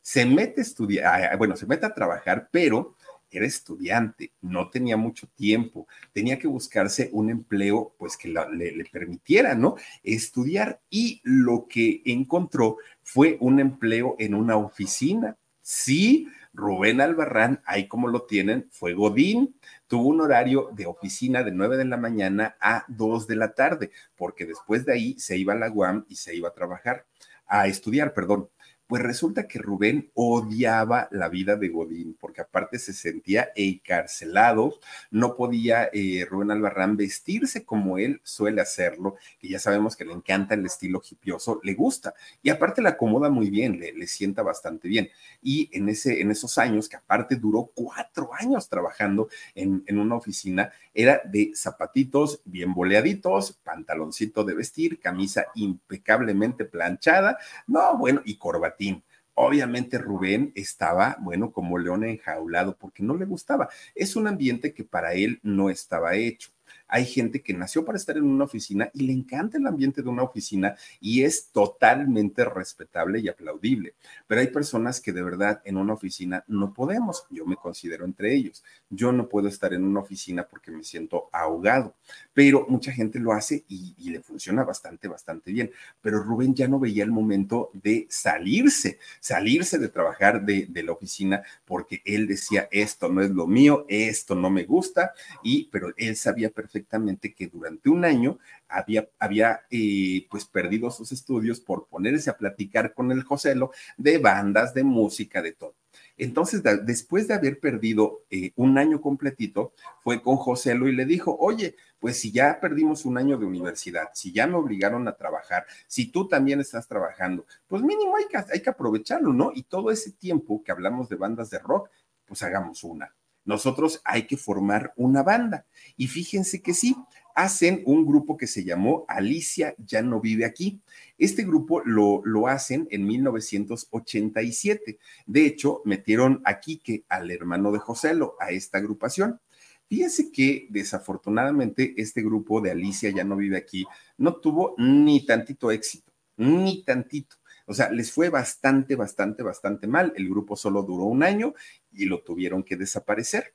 Speaker 1: Se mete a estudiar, bueno, se mete a trabajar, pero era estudiante, no tenía mucho tiempo, tenía que buscarse un empleo pues que le, permitiera, ¿no? Estudiar y lo que encontró fue un empleo en una oficina. Sí, Rubén Albarrán, ahí como lo tienen, fue Godín. Tuvo un horario de oficina de 9 de la mañana a 2 de la tarde, porque después de ahí se iba a la UAM y se iba a trabajar, a estudiar, perdón. Pues resulta que Rubén odiaba la vida de Godín, porque aparte se sentía encarcelado, no podía eh, Rubén Albarrán vestirse como él suele hacerlo, que ya sabemos que le encanta el estilo hipioso, le gusta, y aparte le acomoda muy bien, le, sienta bastante bien. Y en, ese, en esos años, que aparte duró cuatro años trabajando en, en una oficina, era de zapatitos bien boleaditos, pantaloncito de vestir, camisa impecablemente planchada, no, bueno, y corbata Obviamente Rubén estaba, bueno, como león enjaulado porque no le gustaba. Es un ambiente que para él no estaba hecho. Hay gente que nació para estar en una oficina y le encanta el ambiente de una oficina y es totalmente respetable y aplaudible. Pero hay personas que de verdad en una oficina no podemos. Yo me considero entre ellos. Yo no puedo estar en una oficina porque me siento ahogado. Pero mucha gente lo hace y, le funciona bastante, bastante bien. Pero Rubén ya no veía el momento de salirse, salirse de trabajar de, la oficina porque él decía, esto no es lo mío, esto no me gusta, y pero él sabía perfectamente perfectamente que durante un año había, había eh, pues perdido sus estudios por ponerse a platicar con el Joselo de bandas, de música, de todo. Entonces, después de haber perdido eh, un año completito, fue con Joselo y le dijo, oye, pues si ya perdimos un año de universidad, si ya me obligaron a trabajar, si tú también estás trabajando, pues mínimo hay que, hay que aprovecharlo, ¿no? Y todo ese tiempo que hablamos de bandas de rock, pues hagamos una nosotros hay que formar una banda. Y fíjense que sí, hacen un grupo que se llamó Alicia ya no vive aquí. Este grupo lo, lo hacen en 1987. De hecho, metieron a Quique, al hermano de Joselo, a esta agrupación. Fíjense que desafortunadamente este grupo de Alicia ya no vive aquí no tuvo ni tantito éxito, ni tantito. O sea, les fue bastante, bastante, bastante mal. El grupo solo duró un año y lo tuvieron que desaparecer.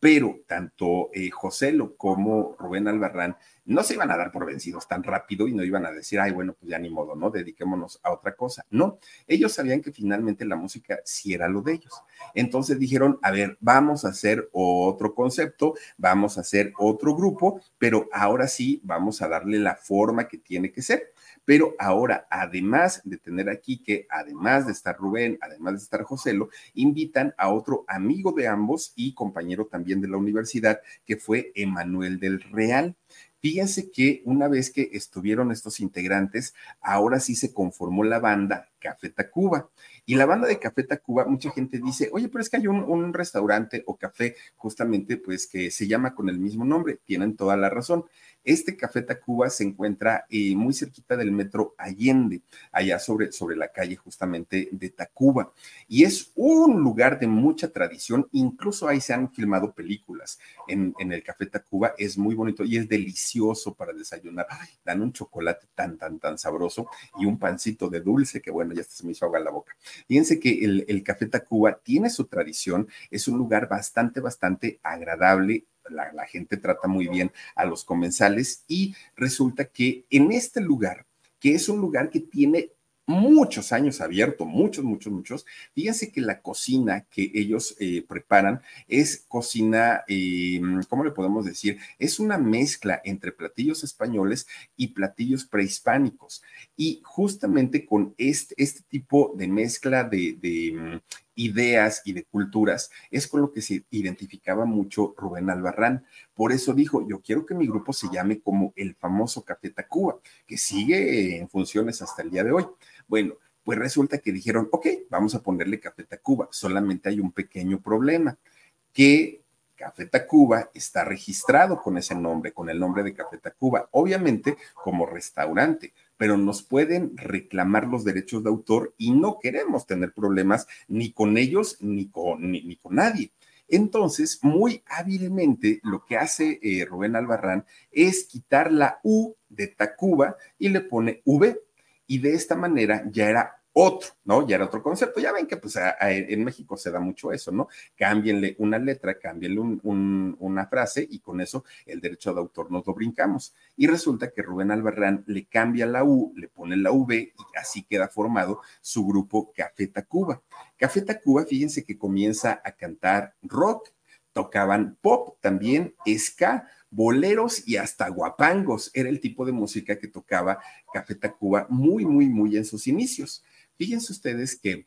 Speaker 1: pero tanto eh, José Lo como Rubén Albarrán no se iban a dar por vencidos tan rápido y no iban a decir, ay, bueno, pues ya ni modo, ¿no? Dediquémonos a otra cosa. No, ellos sabían que finalmente la música sí era lo de ellos. Entonces dijeron, a ver, vamos a hacer otro concepto, vamos a hacer otro grupo, pero ahora sí vamos a darle la forma que tiene que ser. Pero ahora, además de tener aquí que, además de estar Rubén, además de estar Joselo, invitan a otro amigo de ambos y compañero también de la universidad, que fue Emanuel del Real. Fíjense que una vez que estuvieron estos integrantes, ahora sí se conformó la banda Café Tacuba. Y la banda de Café Tacuba, mucha gente dice, oye, pero es que hay un, restaurante o café justamente pues que se llama con el mismo nombre. Tienen toda la razón. Este Café Tacuba se encuentra eh, muy cerquita del metro Allende, allá sobre, sobre la calle justamente de Tacuba. Y es un lugar de mucha tradición, incluso ahí se han filmado películas en, en el Café Tacuba, es muy bonito y es delicioso para desayunar. dan un chocolate tan, tan, tan sabroso y un pancito de dulce que bueno, ya se me hizo agua en la boca. Fíjense que el, el Café Tacuba tiene su tradición, es un lugar bastante, bastante agradable, la, gente trata muy bien a los comensales y resulta que en este lugar, que es un lugar que tiene muchos años abierto, muchos, muchos, muchos. Fíjense que la cocina que ellos eh, preparan es cocina, eh, ¿cómo le podemos decir? Es una mezcla entre platillos españoles y platillos prehispánicos. Y justamente con este, tipo de mezcla de, de mm, ideas y de culturas, es con lo que se identificaba mucho Rubén Albarrán. Por eso dijo, yo quiero que mi grupo se llame como el famoso Café Tacuba, que sigue en funciones hasta el día de hoy. Bueno, pues resulta que dijeron, ok, vamos a ponerle Café Tacuba, solamente hay un pequeño problema, que Café Tacuba está registrado con ese nombre, con el nombre de Café Tacuba, obviamente como restaurante, pero nos pueden reclamar los derechos de autor y no queremos tener problemas ni con ellos ni con, ni, con nadie. Entonces, muy hábilmente, lo que hace eh, Rubén Albarrán es quitar la U de Tacuba y le pone V. Y de esta manera ya era otro, ¿no? Ya era otro concepto. Ya ven que pues en México se da mucho eso, ¿no? Cámbienle una letra, cámbienle una frase y con eso el derecho de autor nos lo brincamos. Y resulta que Rubén Albarrán le cambia la U, le pone la V y así queda formado su grupo Café Tacuba. Café Tacuba, fíjense que comienza a cantar rock, tocaban pop también, ska, boleros y hasta guapangos. Era el tipo de música que tocaba Café Tacuba muy, muy, muy en sus inicios. Fíjense ustedes que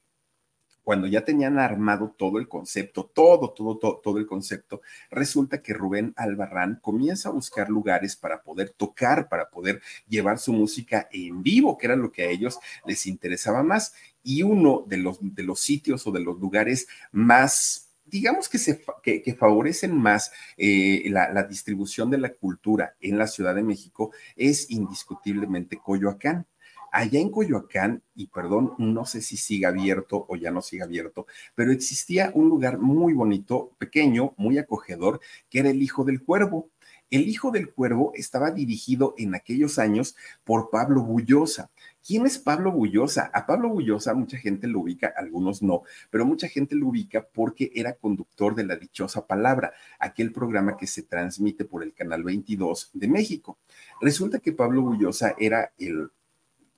Speaker 1: cuando ya tenían armado todo el concepto, todo, todo, todo, todo el concepto, resulta que Rubén Albarrán comienza a buscar lugares para poder tocar, para poder llevar su música en vivo, que era lo que a ellos les interesaba más. Y uno de los, de los sitios o de los lugares más digamos que, se, que, favorecen más eh, la, la distribución de la cultura en la Ciudad de México es indiscutiblemente Coyoacán allá en Coyoacán, y perdón, no sé si siga abierto o ya no siga abierto, pero existía un lugar muy bonito, pequeño, muy acogedor, que era el Hijo del Cuervo. El Hijo del Cuervo estaba dirigido en aquellos años por Pablo Bullosa. ¿Quién es Pablo Bullosa? A Pablo Bullosa mucha gente lo ubica, algunos no, pero mucha gente lo ubica porque era conductor de La Dichosa Palabra, aquel programa que se transmite por el Canal 22 de México. Resulta que Pablo Bullosa era el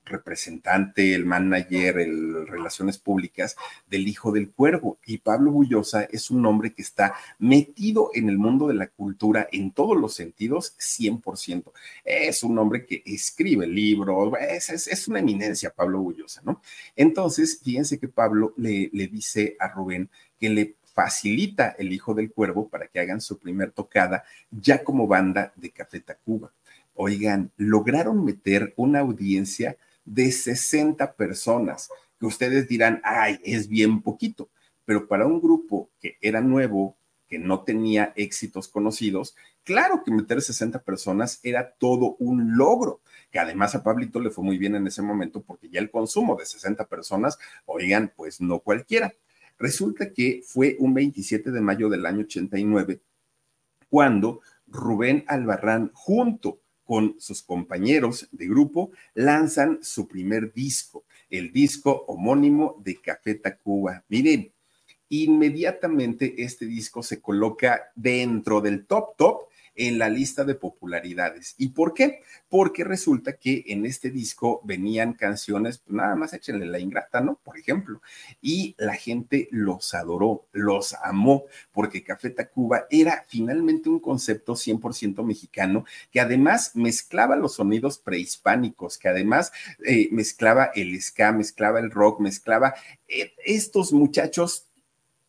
Speaker 1: representante, el manager, el relaciones públicas del Hijo del Cuervo. Y Pablo Bullosa es un hombre que está metido en el mundo de la cultura en todos los sentidos, 100%. Es un hombre que escribe libros, es, es, una eminencia Pablo Bullosa, ¿no? Entonces, fíjense que Pablo le, le dice a Rubén que le facilita el Hijo del Cuervo para que hagan su primer tocada ya como banda de Café Tacuba. Oigan, lograron meter una audiencia de 60 personas, que ustedes dirán, ay, es bien poquito, pero para un grupo que era nuevo, que no tenía éxitos conocidos, claro que meter 60 personas era todo un logro, que además a Pablito le fue muy bien en ese momento porque ya el consumo de 60 personas, oigan, pues no cualquiera. Resulta que fue un 27 de mayo del año 89 cuando Rubén Albarrán junto con sus compañeros de grupo, lanzan su primer disco, el disco homónimo de Café Tacuba. Miren, inmediatamente este disco se coloca dentro del top top en la lista de popularidades. ¿Y por qué? Porque resulta que en este disco venían canciones, pues nada más échenle la ingrata, ¿no? Por ejemplo. Y la gente los adoró, los amó, porque Café Tacuba era finalmente un concepto 100% mexicano que además mezclaba los sonidos prehispánicos, que además eh, mezclaba el ska, mezclaba el rock, mezclaba eh, estos muchachos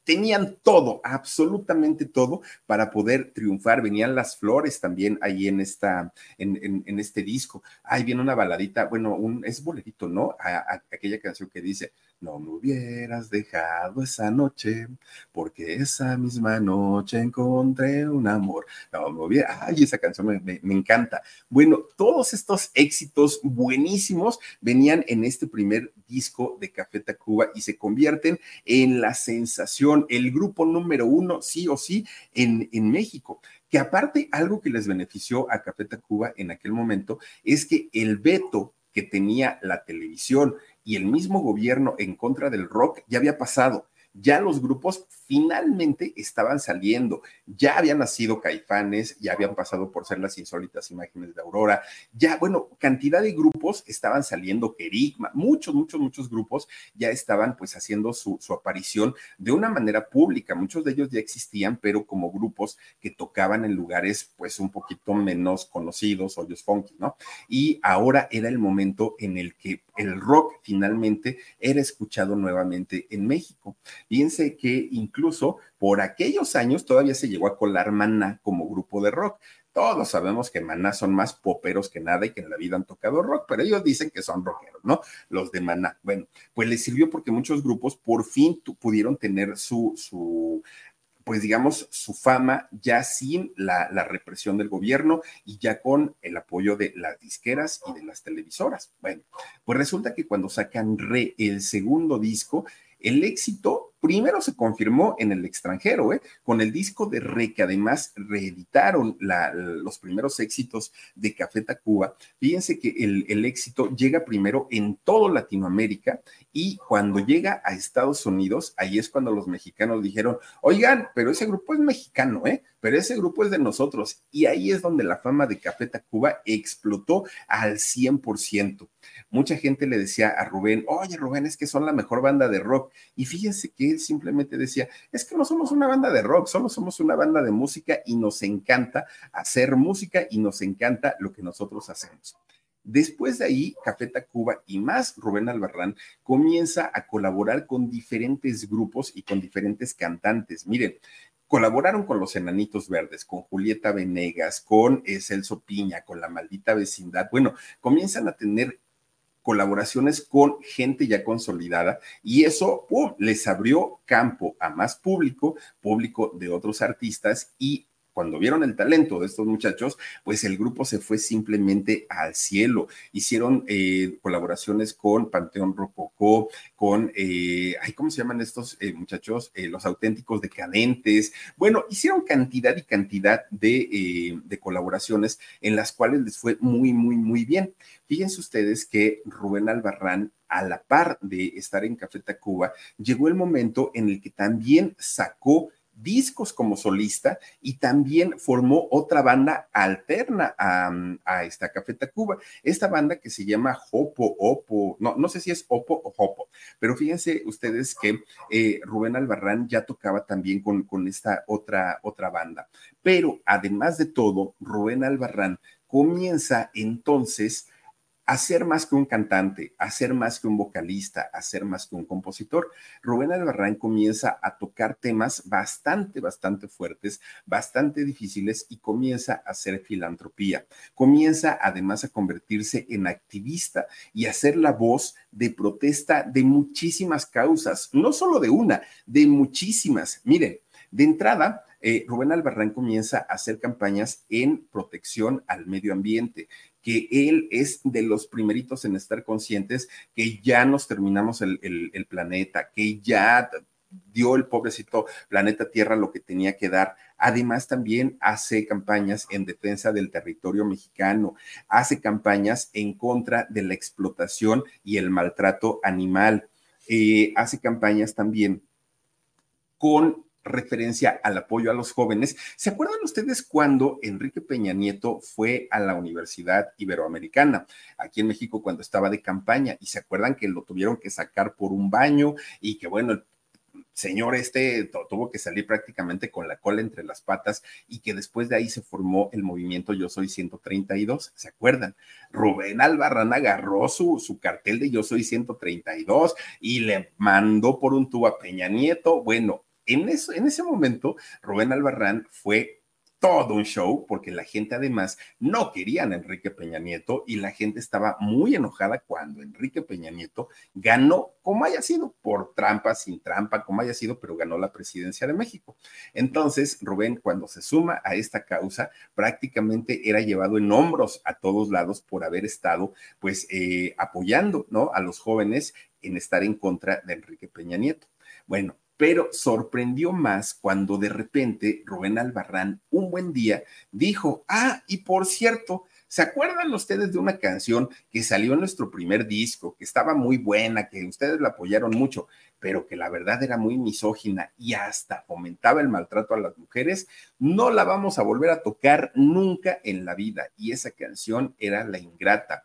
Speaker 1: tenían todo, absolutamente todo para poder triunfar. Venían las flores también ahí en esta, en, en, este disco. Ahí viene una baladita, bueno, un, es bolerito, ¿no? a aquella canción que dice, no me hubieras dejado esa noche, porque esa misma noche encontré un amor. No me hubiera, ay, esa canción me, me, encanta. Bueno, todos estos éxitos buenísimos venían en este primer disco de Café Tacuba y se convierten en la sensación, el grupo número uno, sí o sí, en, en México. Que aparte algo que les benefició a Café Tacuba en aquel momento es que el veto que tenía la televisión y el mismo gobierno en contra del rock ya había pasado ya los grupos finalmente estaban saliendo, ya habían nacido caifanes, ya habían pasado por ser las insólitas imágenes de Aurora, ya, bueno, cantidad de grupos estaban saliendo, Kerigma, muchos, muchos, muchos grupos ya estaban pues haciendo su, su aparición de una manera pública, muchos de ellos ya existían, pero como grupos que tocaban en lugares pues un poquito menos conocidos, hoyos funky, ¿no? Y ahora era el momento en el que el rock finalmente era escuchado nuevamente en México. Fíjense que incluso por aquellos años todavía se llegó a colar Maná como grupo de rock. Todos sabemos que Maná son más poperos que nada y que en la vida han tocado rock, pero ellos dicen que son rockeros, ¿no? Los de Maná. Bueno, pues les sirvió porque muchos grupos por fin pudieron tener su, su pues digamos, su fama ya sin la, la, represión del gobierno y ya con el apoyo de las disqueras y de las televisoras. Bueno, pues resulta que cuando sacan Re el segundo disco, el éxito primero se confirmó en el extranjero, ¿eh? con el disco de Re, que además reeditaron los primeros éxitos de Café Tacuba. Fíjense que el, el éxito llega primero en todo Latinoamérica y cuando llega a Estados Unidos, ahí es cuando los mexicanos dijeron, oigan, pero ese grupo es mexicano, ¿eh? Pero ese grupo es de nosotros. Y ahí es donde la fama de Café Tacuba explotó al 100%. Mucha gente le decía a Rubén, oye Rubén, es que son la mejor banda de rock. Y fíjense que simplemente decía, es que no somos una banda de rock, solo somos una banda de música y nos encanta hacer música y nos encanta lo que nosotros hacemos. Después de ahí, Café Tacuba y más Rubén Albarrán comienza a colaborar con diferentes grupos y con diferentes cantantes. Miren, colaboraron con los Enanitos Verdes, con Julieta Venegas, con eh, Celso Piña, con La Maldita Vecindad. Bueno, comienzan a tener colaboraciones con gente ya consolidada y eso les abrió campo a más público, público de otros artistas y cuando vieron el talento de estos muchachos, pues el grupo se fue simplemente al cielo. Hicieron eh, colaboraciones con Panteón Rococó, con, eh, ay, ¿cómo se llaman estos eh, muchachos? los auténticos decadentes. Bueno, hicieron cantidad y cantidad de, de colaboraciones en las cuales les fue muy, muy, muy bien. Fíjense ustedes que Rubén Albarrán a la par de estar en Café Tacuba, llegó el momento en el que también sacó discos como solista y también formó otra banda alterna a, esta Café Tacuba. Esta banda que se llama Hopo Opo, no, no sé si es Opo o Hopo, pero fíjense ustedes que eh, Rubén Albarrán ya tocaba también con, con esta otra, otra banda. Pero además de todo, Rubén Albarrán comienza entonces hacer más que un cantante, hacer más que un vocalista, hacer más que un compositor. Rubén Albarrán comienza a tocar temas bastante, bastante fuertes, bastante difíciles y comienza a hacer filantropía. Comienza además a convertirse en activista y a ser la voz de protesta de muchísimas causas, no solo de una, de muchísimas. Miren, de entrada, eh, Rubén Albarrán comienza a hacer campañas en protección al medio ambiente, que él es de los primeritos en estar conscientes que ya nos terminamos el, planeta, que ya dio el pobrecito planeta Tierra lo que tenía que dar. Además, también hace campañas en defensa del territorio mexicano, hace campañas en contra de la explotación y el maltrato animal, eh, hace campañas también con referencia al apoyo a los jóvenes. ¿Se acuerdan ustedes cuando Enrique Peña Nieto fue a la Universidad Iberoamericana, aquí en México, cuando estaba de campaña? Y se acuerdan que lo tuvieron que sacar por un baño y que, bueno, el señor este tuvo que salir prácticamente con la cola entre las patas y que después de ahí se formó el movimiento Yo Soy 132, ¿se acuerdan? Rubén Albarrán agarró su, su cartel de Yo Soy 132 y le mandó por un tubo a Peña Nieto. Bueno, en, ese momento, Rubén Albarrán fue todo un show, porque la gente además no querían a Enrique Peña Nieto y la gente estaba muy enojada cuando Enrique Peña Nieto ganó, como haya sido, por trampa, sin trampa, como haya sido, pero ganó la presidencia de México. Entonces, Rubén, cuando se suma a esta causa, prácticamente era llevado en hombros a todos lados por haber estado, pues, eh, apoyando, ¿no? A los jóvenes en estar en contra de Enrique Peña Nieto. Bueno, pero sorprendió más cuando de repente Rubén Albarrán un buen día dijo, ah, y por cierto, ¿se acuerdan ustedes de una canción que salió en nuestro primer disco, que estaba muy buena, que ustedes la apoyaron mucho, pero que la verdad era muy misógina y hasta fomentaba el maltrato a las mujeres? No la vamos a volver a tocar nunca en la vida. Y esa canción era La Ingrata.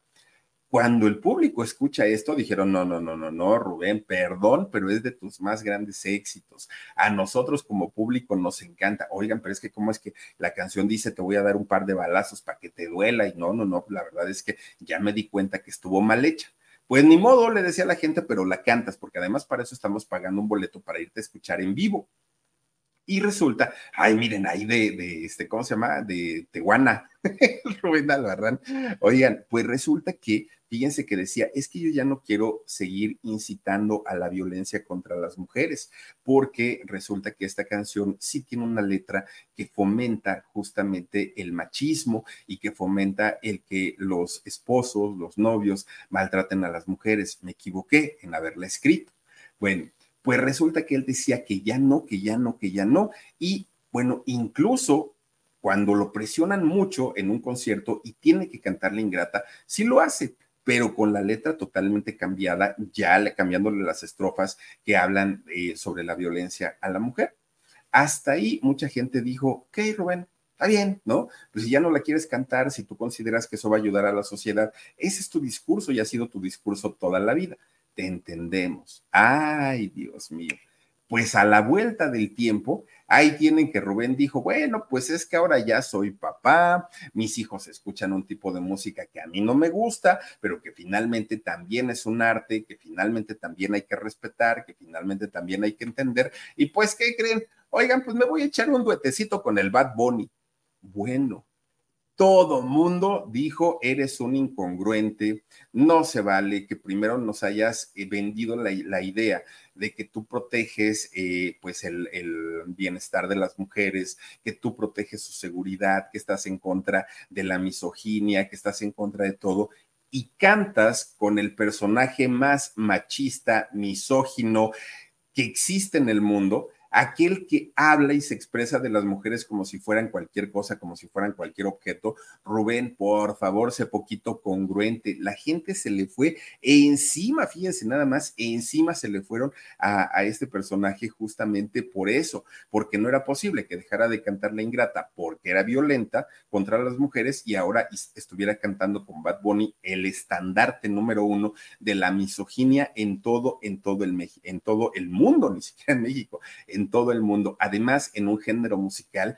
Speaker 1: Cuando el público escucha esto, dijeron, no, no, no, no, no, Rubén, perdón, pero es de tus más grandes éxitos. A nosotros como público nos encanta. Oigan, pero es que cómo es que la canción dice, te voy a dar un par de balazos para que te duela y no, no, no, la verdad es que ya me di cuenta que estuvo mal hecha. Pues ni modo, le decía a la gente, pero la cantas, porque además para eso estamos pagando un boleto para irte a escuchar en vivo. Y resulta, ay, miren, ahí de, de este, ¿cómo se llama? De Tehuana, Rubén Albarrán. Oigan, pues resulta que, fíjense que decía, es que yo ya no quiero seguir incitando a la violencia contra las mujeres, porque resulta que esta canción sí tiene una letra que fomenta justamente el machismo y que fomenta el que los esposos, los novios maltraten a las mujeres. Me equivoqué en haberla escrito. Bueno, pues resulta que él decía que ya no, que ya no, que ya no. Y bueno, incluso cuando lo presionan mucho en un concierto y tiene que cantar la ingrata, sí lo hace, pero con la letra totalmente cambiada, ya cambiándole las estrofas que hablan eh, sobre la violencia a la mujer. Hasta ahí mucha gente dijo, ok, Rubén, está bien, ¿no? Pues si ya no la quieres cantar, si tú consideras que eso va a ayudar a la sociedad, ese es tu discurso y ha sido tu discurso toda la vida te entendemos. Ay, Dios mío. Pues a la vuelta del tiempo, ahí tienen que Rubén dijo, bueno, pues es que ahora ya soy papá, mis hijos escuchan un tipo de música que a mí no me gusta, pero que finalmente también es un arte, que finalmente también hay que respetar, que finalmente también hay que entender. Y pues, ¿qué creen? Oigan, pues me voy a echar un duetecito con el Bad Bunny. Bueno, todo mundo dijo, eres un incongruente, no se vale que primero nos hayas eh, vendido la, idea de que tú proteges eh, pues el, el, bienestar de las mujeres, que tú proteges su seguridad, que estás en contra de la misoginia, que estás en contra de todo, y cantas con el personaje más machista, misógino que existe en el mundo, aquel que habla y se expresa de las mujeres como si fueran cualquier cosa, como si fueran cualquier objeto. Rubén, por favor, sé poquito congruente. La gente se le fue encima, fíjense nada más, encima se le fueron a, a, este personaje justamente por eso, porque no era posible que dejara de cantar la ingrata porque era violenta contra las mujeres y ahora estuviera cantando con Bad Bunny el estandarte número uno de la misoginia en todo, en todo el, en todo el mundo, ni siquiera en México todo el mundo, además en un género musical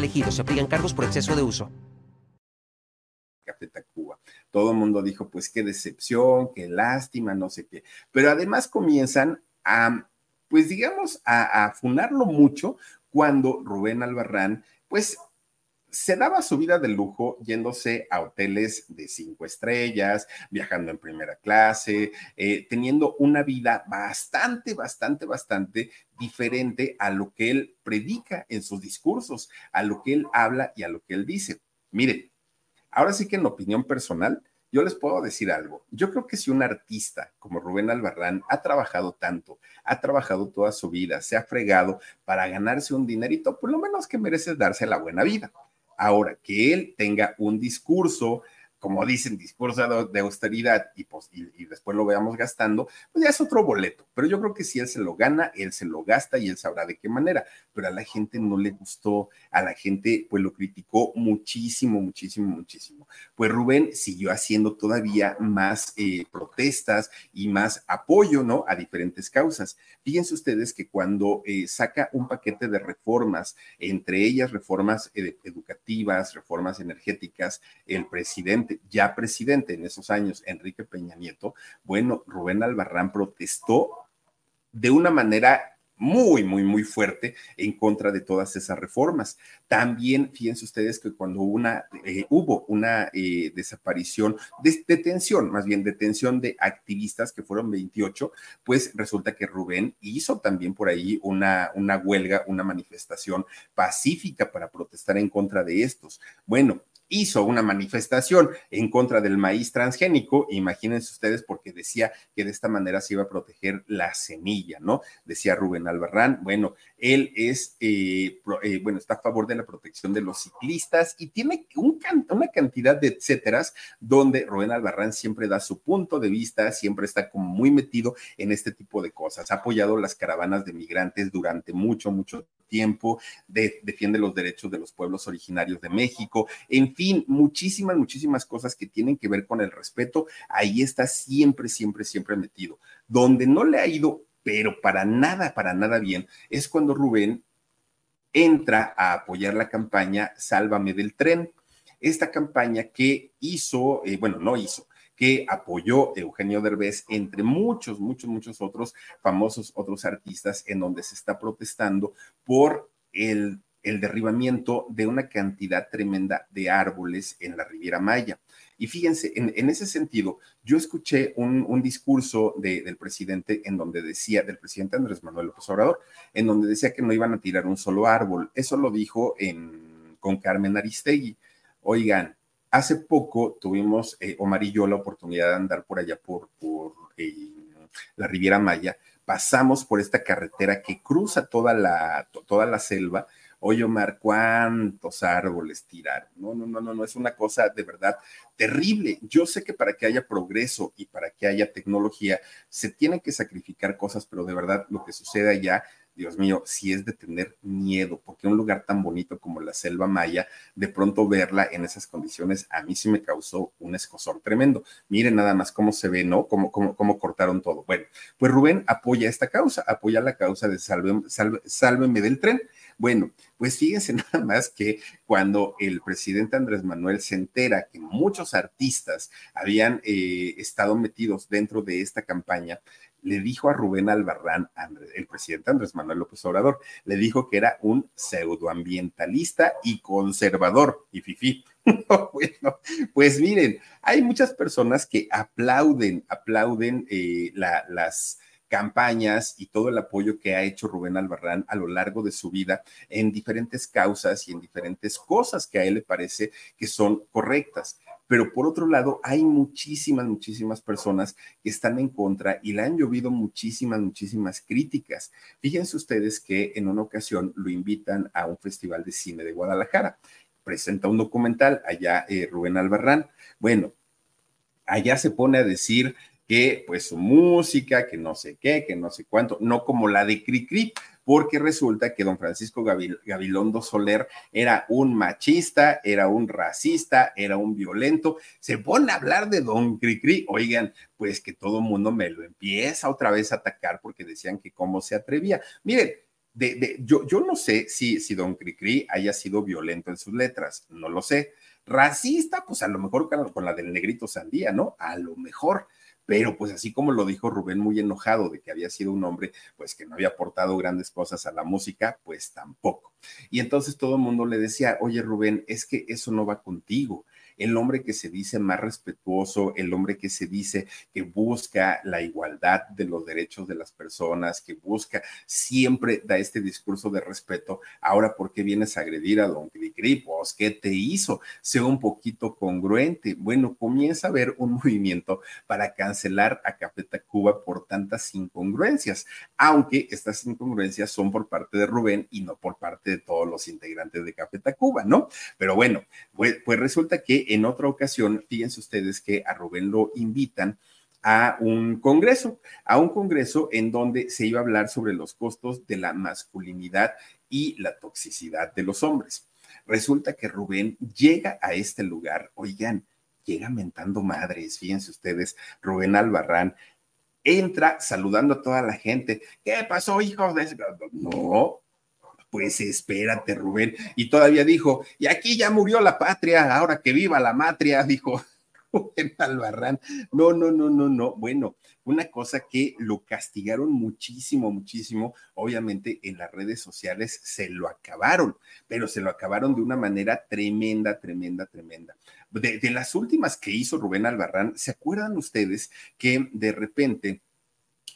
Speaker 2: elegido. Se aplican cargos por exceso de uso.
Speaker 1: Café Tacuba. Todo el mundo dijo, pues qué decepción, qué lástima, no sé qué. Pero además comienzan a, pues digamos, a, a mucho cuando Rubén Albarrán, pues se daba su vida de lujo yéndose a hoteles de cinco estrellas, viajando en primera clase, eh, teniendo una vida bastante, bastante, bastante diferente a lo que él predica en sus discursos, a lo que él habla y a lo que él dice. Mire, ahora sí que en opinión personal, yo les puedo decir algo. Yo creo que si un artista como Rubén Albarrán ha trabajado tanto, ha trabajado toda su vida, se ha fregado para ganarse un dinerito, por lo menos que merece darse la buena vida. Ahora, que él tenga un discurso como dicen, discurso de austeridad y, pues, y, después lo veamos gastando, pues ya es otro boleto. Pero yo creo que si él se lo gana, él se lo gasta y él sabrá de qué manera. Pero a la gente no le gustó, a la gente pues lo criticó muchísimo, muchísimo, muchísimo. Pues Rubén siguió haciendo todavía más eh, protestas y más apoyo, ¿no? A diferentes causas. Fíjense ustedes que cuando eh, saca un paquete de reformas, entre ellas reformas eh, educativas, reformas energéticas, el presidente, ya presidente en esos años, Enrique Peña Nieto, bueno, Rubén Albarrán protestó de una manera muy, muy, muy fuerte en contra de todas esas reformas. También, fíjense ustedes que cuando una, eh, hubo una eh, desaparición, de, detención, más bien detención de activistas, que fueron 28, pues resulta que Rubén hizo también por ahí una, una huelga, una manifestación pacífica para protestar en contra de estos. Bueno, hizo una manifestación en contra del maíz transgénico, imagínense ustedes, porque decía que de esta manera se iba a proteger la semilla, ¿no? Decía Rubén Albarrán, bueno, él es, eh, eh, bueno, está a favor de la protección de los ciclistas y tiene un una cantidad de etcéteras donde Rubén Albarrán siempre da su punto de vista, siempre está como muy metido en este tipo de cosas. Ha apoyado las caravanas de migrantes durante mucho, mucho tiempo, defiende los derechos de los pueblos originarios de México, en fin, muchísimas, muchísimas cosas que tienen que ver con el respeto, ahí está siempre, siempre, siempre metido. Donde no le ha ido, pero para nada, para nada bien, es cuando Rubén entra a apoyar la campaña Sálvame del tren. Esta campaña que hizo, eh, bueno, no hizo, que apoyó Eugenio Derbez, entre muchos, muchos, muchos otros famosos, otros artistas, en donde se está protestando por el, el derribamiento de una cantidad tremenda de árboles en la Riviera Maya. Y fíjense, en, ese sentido, yo escuché un, discurso del presidente en donde decía, del presidente Andrés Manuel López Obrador, en donde decía que no iban a tirar un solo árbol. Eso lo dijo en, con Carmen Aristegui. Oigan, Hace poco tuvimos, eh, Omar y yo, la oportunidad de andar por allá por, por eh, la Riviera Maya. Pasamos por esta carretera que cruza toda la, toda la selva. Oye, Omar, ¿cuántos árboles tiraron? No, no, no, no, no, es una cosa de verdad terrible. Yo sé que para que haya progreso y para que haya tecnología, se tienen que sacrificar cosas, pero de verdad lo que sucede allá Dios mío, si es de tener miedo, porque un lugar tan bonito como la selva maya, de pronto verla en esas condiciones, a mí sí me causó un escosor tremendo. Miren nada más cómo se ve, ¿no? Cómo, cómo, cómo cortaron todo. Bueno, pues Rubén apoya esta causa, apoya la causa de salve, salve, sálveme del tren. Bueno, pues fíjense nada más que cuando el presidente Andrés Manuel se entera que muchos artistas habían eh, estado metidos dentro de esta campaña, le dijo a Rubén Albarrán, el presidente Andrés Manuel López Obrador, le dijo que era un pseudoambientalista y conservador y fifí. bueno, pues miren, hay muchas personas que aplauden, aplauden eh, las campañas y todo el apoyo que ha hecho Rubén Albarrán a lo largo de su vida en diferentes causas y en diferentes cosas que a él le parece que son correctas pero por otro lado hay muchísimas, muchísimas personas que están en contra y le han llovido muchísimas, muchísimas críticas. Fíjense ustedes que en una ocasión lo invitan a un festival de cine de Guadalajara. Presenta un documental allá eh, Rubén Albarrán. Bueno, allá se pone a decir que pues su música, que no sé qué, que no sé cuánto, no como la de Cricri, porque resulta que don Francisco Gabilondo Soler era un machista, era un racista, era un violento. Se pone a hablar de don Cricri, oigan, pues que todo mundo me lo empieza otra vez a atacar porque decían que cómo se atrevía. Miren, de, yo, yo, no sé si, si don Cricri haya sido violento en sus letras, no lo sé. Racista, pues a lo mejor con la del negrito sandía, ¿no? A lo mejor pero pues así como lo dijo Rubén muy enojado de que había sido un hombre pues que no había aportado grandes cosas a la música, pues tampoco. Y entonces todo el mundo le decía, oye Rubén, es que eso no va contigo, el hombre que se dice más respetuoso, el hombre que se dice que busca la igualdad de los derechos de las personas, que busca, siempre da este discurso de respeto. Ahora, ¿por qué vienes a agredir a don Cricri? Pues, ¿qué te hizo? Sea un poquito congruente. Bueno, comienza a haber un movimiento para cancelar a Café Tacuba por tantas incongruencias, aunque estas incongruencias son por parte de Rubén y no por parte de todos los integrantes de Café Tacuba, ¿no? Pero bueno, pues, pues resulta que en otra ocasión, fíjense ustedes que a Rubén lo invitan a un congreso, a un congreso en donde se iba a hablar sobre los costos de la masculinidad y la toxicidad de los hombres. Resulta que Rubén llega a este lugar, oigan, llega mentando madres, fíjense ustedes, Rubén Albarrán entra saludando a toda la gente. ¿Qué pasó, hijos de No, pues espérate, Rubén. Y todavía dijo, y aquí ya murió la patria, ahora que viva la matria, dijo Rubén Albarrán. No, no, no, no, no. Bueno, una cosa que lo castigaron muchísimo, muchísimo. Obviamente en las redes sociales se lo acabaron, pero se lo acabaron de una manera tremenda, tremenda, tremenda. De, de las últimas que hizo Rubén Albarrán, ¿se acuerdan ustedes que de repente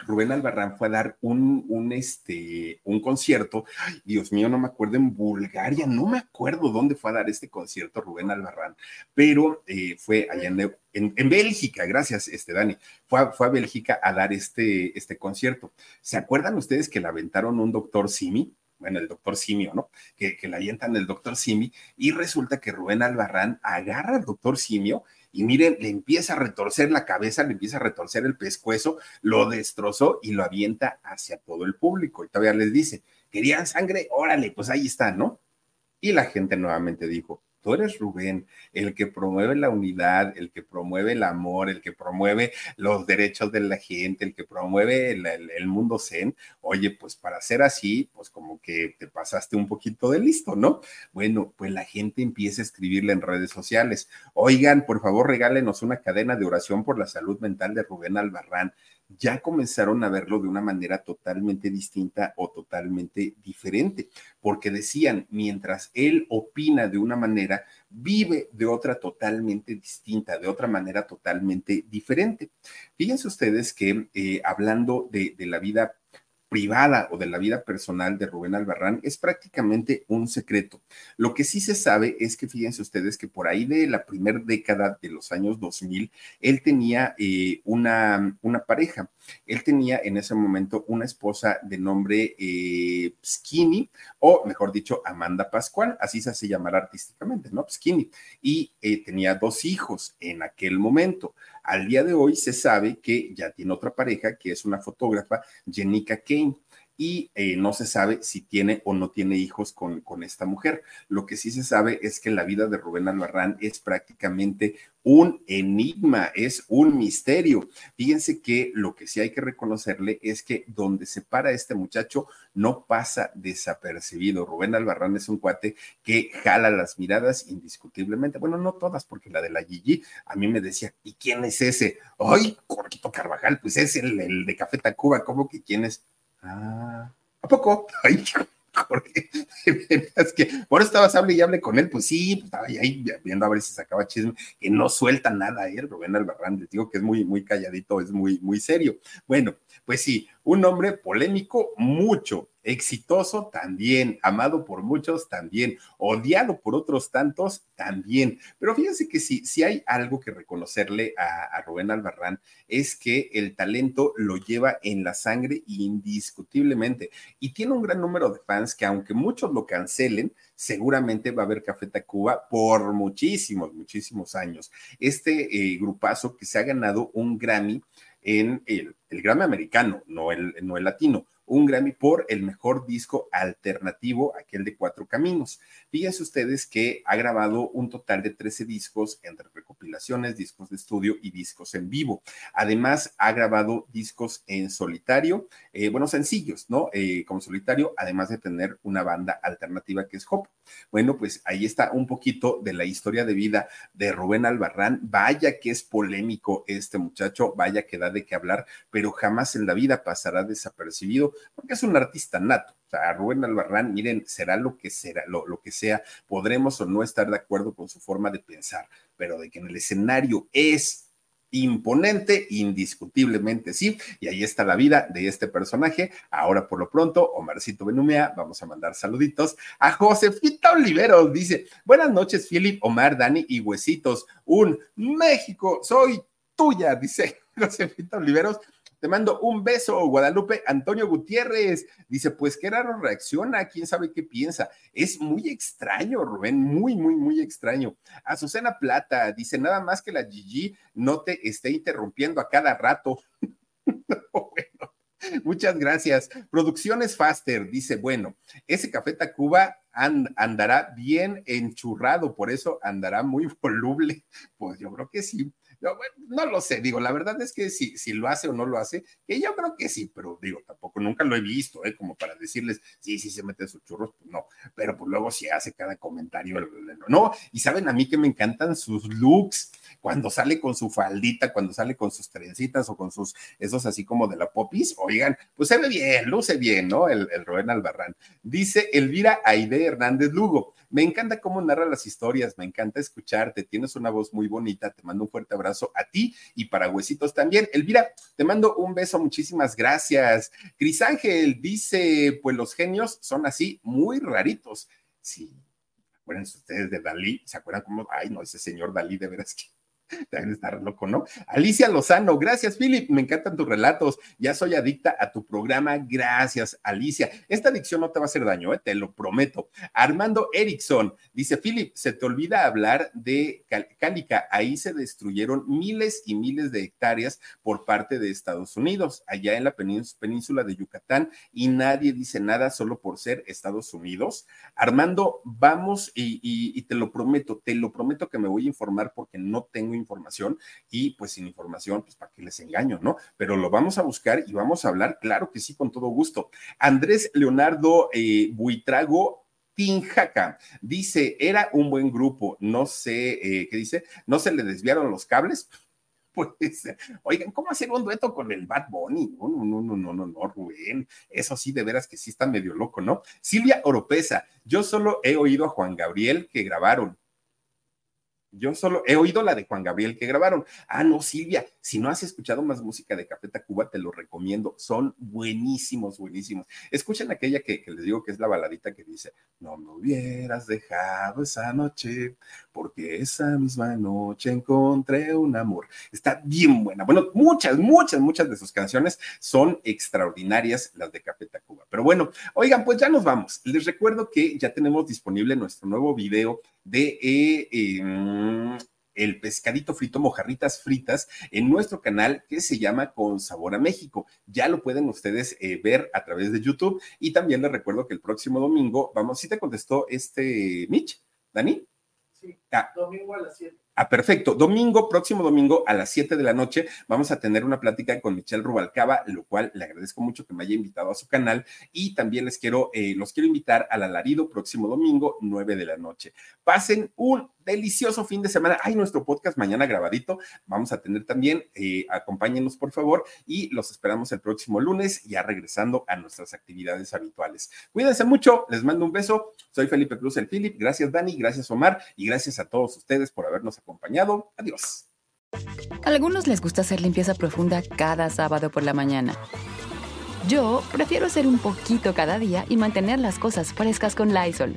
Speaker 1: Rubén Albarrán fue a dar un, un, este, un concierto, Dios mío, no me acuerdo, en Bulgaria, no me acuerdo dónde fue a dar este concierto Rubén Albarrán, pero eh, fue allá en, en, Bélgica, gracias, este, Dani, fue a, fue a Bélgica a dar este, este concierto. ¿Se acuerdan ustedes que le aventaron un doctor Simi? bueno, el doctor Simio, ¿no? Que, que le avientan el doctor Simi y resulta que Rubén Albarrán agarra al doctor Simio y miren, le empieza a retorcer la cabeza, le empieza a retorcer el pescuezo, lo destrozó y lo avienta hacia todo el público. Y todavía les dice, ¿querían sangre? Órale, pues ahí está, ¿no? Y la gente nuevamente dijo, Tú eres Rubén, el que promueve la unidad, el que promueve el amor, el que promueve los derechos de la gente, el que promueve el, mundo zen. Oye, pues para ser así, pues como que te pasaste un poquito de listo, ¿no? Bueno, pues la gente empieza a escribirle en redes sociales. Oigan, por favor, regálenos una cadena de oración por la salud mental de Rubén Albarrán ya comenzaron a verlo de una manera totalmente distinta o totalmente diferente, porque decían, mientras él opina de una manera, vive de otra totalmente distinta, de otra manera totalmente diferente. Fíjense ustedes que eh, hablando de, de la vida privada o de la vida personal de Rubén Albarrán es prácticamente un secreto. Lo que sí se sabe es que fíjense ustedes que por ahí de la primera década de los años 2000, él tenía eh, una, una pareja. Él tenía en ese momento una esposa de nombre eh, Skinny, o mejor dicho, Amanda Pascual, así se hace llamar artísticamente, ¿no? Skinny. Y eh, tenía dos hijos en aquel momento. Al día de hoy se sabe que ya tiene otra pareja, que es una fotógrafa, Jenica Kane y eh, no se sabe si tiene o no tiene hijos con, con, esta mujer. Lo que sí se sabe es que la vida de Rubén Albarrán es prácticamente un enigma, es un misterio. Fíjense que lo que sí hay que reconocerle es que donde se para este muchacho no pasa desapercibido. Rubén Albarrán es un cuate que jala las miradas indiscutiblemente. Bueno, no todas, porque la de la Gigi a mí me decía, ¿y quién es ese? Ay, Corquito Carvajal, pues es el, el de Café Tacuba, ¿cómo que quién es? Ah, ¿a poco? Ay, es que por eso estabas hable y hable con él, pues sí, pues estaba ahí viendo a ver si sacaba chisme, que no suelta nada él, Rubén Albarrán, les digo que es muy, muy calladito, es muy, muy serio. Bueno, pues sí, un hombre polémico mucho, exitoso también, amado por muchos también, odiado por otros tantos también. Pero fíjense que si, si hay algo que reconocerle a, Rubén Albarrán es que el talento lo lleva en la sangre indiscutiblemente y tiene un gran número de fans que aunque muchos lo cancelen, seguramente va a haber Café Tacuba por muchísimos, muchísimos años. Este eh, grupazo que se ha ganado un Grammy en el, el Grammy americano, no el, no el latino un Grammy por el mejor disco alternativo, aquel de Cuatro Caminos. Fíjense ustedes que ha grabado un total de 13 discos entre recopilaciones, discos de estudio y discos en vivo. Además, ha grabado discos en solitario, eh, bueno, sencillos, ¿no? Eh, como solitario, además de tener una banda alternativa que es Hop. Bueno, pues ahí está un poquito de la historia de vida de Rubén Albarrán. Vaya que es polémico este muchacho, vaya que da de qué hablar, pero jamás en la vida pasará desapercibido porque es un artista nato. O sea, Rubén Albarrán, miren, será lo que será, lo, lo que sea, podremos o no estar de acuerdo con su forma de pensar, pero de que en el escenario es imponente, indiscutiblemente sí, y ahí está la vida de este personaje. Ahora, por lo pronto, Omarcito Benumea, vamos a mandar saluditos a Josefita Oliveros, dice, buenas noches, Philip, Omar, Dani y Huesitos, un México, soy tuya, dice Josefita Oliveros, Te mando un beso, Guadalupe Antonio Gutiérrez. Dice, pues qué raro reacciona, quién sabe qué piensa. Es muy extraño, Rubén, muy, muy, muy extraño. Azucena Plata dice, nada más que la Gigi no te esté interrumpiendo a cada rato. bueno, Muchas gracias. Producciones Faster dice, bueno, ese Café Tacuba andará bien enchurrado, por eso andará muy voluble. Pues yo creo que sí. No, lo sé, digo, la verdad es que si, si lo hace o no lo hace, que yo creo que sí, pero digo, tampoco nunca lo he visto, ¿eh? como para decirles, sí, sí se mete sus churros, pues no, pero pues luego sí hace cada comentario, no, y saben a mí que me encantan sus looks, cuando sale con su faldita, cuando sale con sus trencitas o con sus, esos así como de la popis, oigan, pues se ve bien, luce bien, ¿no? El, el Rubén Albarrán. Dice Elvira Aide Hernández Lugo, me encanta cómo narra las historias, me encanta escucharte, tienes una voz muy bonita, te mando un fuerte abrazo a ti y para Huesitos también. Elvira, te mando un beso, muchísimas gracias. Cris Ángel dice, pues los genios son así, muy raritos. Sí, acuérdense ustedes de Dalí, ¿se acuerdan cómo, ay no, ese señor Dalí de veras que Deben estar loco, ¿no? Alicia Lozano, gracias, Philip. Me encantan tus relatos. Ya soy adicta a tu programa. Gracias, Alicia. Esta adicción no te va a hacer daño, ¿eh? te lo prometo. Armando Erickson dice: Philip, se te olvida hablar de Cálica. Ahí se destruyeron miles y miles de hectáreas por parte de Estados Unidos, allá en la península de Yucatán, y nadie dice nada solo por ser Estados Unidos. Armando, vamos y te lo prometo, te lo prometo que me voy a informar porque no tengo información y pues sin información, pues para qué les engaño, ¿no? Pero lo vamos a buscar y vamos a hablar, claro que sí, con todo gusto. Andrés Leonardo eh, Buitrago Tinjaca. Dice, era un buen grupo, no sé, eh, ¿qué dice? ¿No se le desviaron los cables? Pues, oigan, ¿cómo hacer un dueto con el Bad Bunny? No, no, no, no, no, no, Rubén. Eso sí, de veras que sí está medio loco, ¿no? Silvia Oropesa, yo solo he oído a Juan Gabriel que grabaron. Yo solo he oído la de Juan Gabriel que grabaron. Ah, no, Silvia, si no has escuchado más música de Café Tacuba, te lo recomiendo. Son buenísimos, buenísimos. Escuchen aquella que, les digo que es la baladita que dice, no me hubieras dejado esa noche, porque esa misma noche encontré un amor. Está bien buena. Bueno, muchas, muchas, muchas de sus canciones son extraordinarias, las de Café Tacuba. Pero bueno, oigan, pues ya nos vamos. Les recuerdo que ya tenemos disponible nuestro nuevo video de eh, em, el pescadito frito, mojarritas fritas, en nuestro canal que se llama Con Sabor a México. Ya lo pueden ustedes eh, ver a través de YouTube. Y también les recuerdo que el próximo domingo, vamos, si te contestó este Mitch, Dani.
Speaker 3: Sí, ah. domingo a las 7.
Speaker 1: Ah, perfecto. Domingo, próximo domingo a las 7 de la noche, vamos a tener una plática con Michelle Rubalcaba, lo cual le agradezco mucho que me haya invitado a su canal y también les quiero, eh, los quiero invitar al alarido próximo domingo, 9 de la noche. Pasen un delicioso fin de semana. Hay nuestro podcast mañana grabadito. Vamos a tener también, eh, acompáñenos por favor y los esperamos el próximo lunes, ya regresando a nuestras actividades habituales. Cuídense mucho, les mando un beso. Soy Felipe Cruz, el Philip. Gracias, Dani. Gracias, Omar. Y gracias a todos ustedes por habernos acompañado. Adiós.
Speaker 4: A algunos les gusta hacer limpieza profunda cada sábado por la mañana. Yo prefiero hacer un poquito cada día y mantener las cosas frescas con Lysol.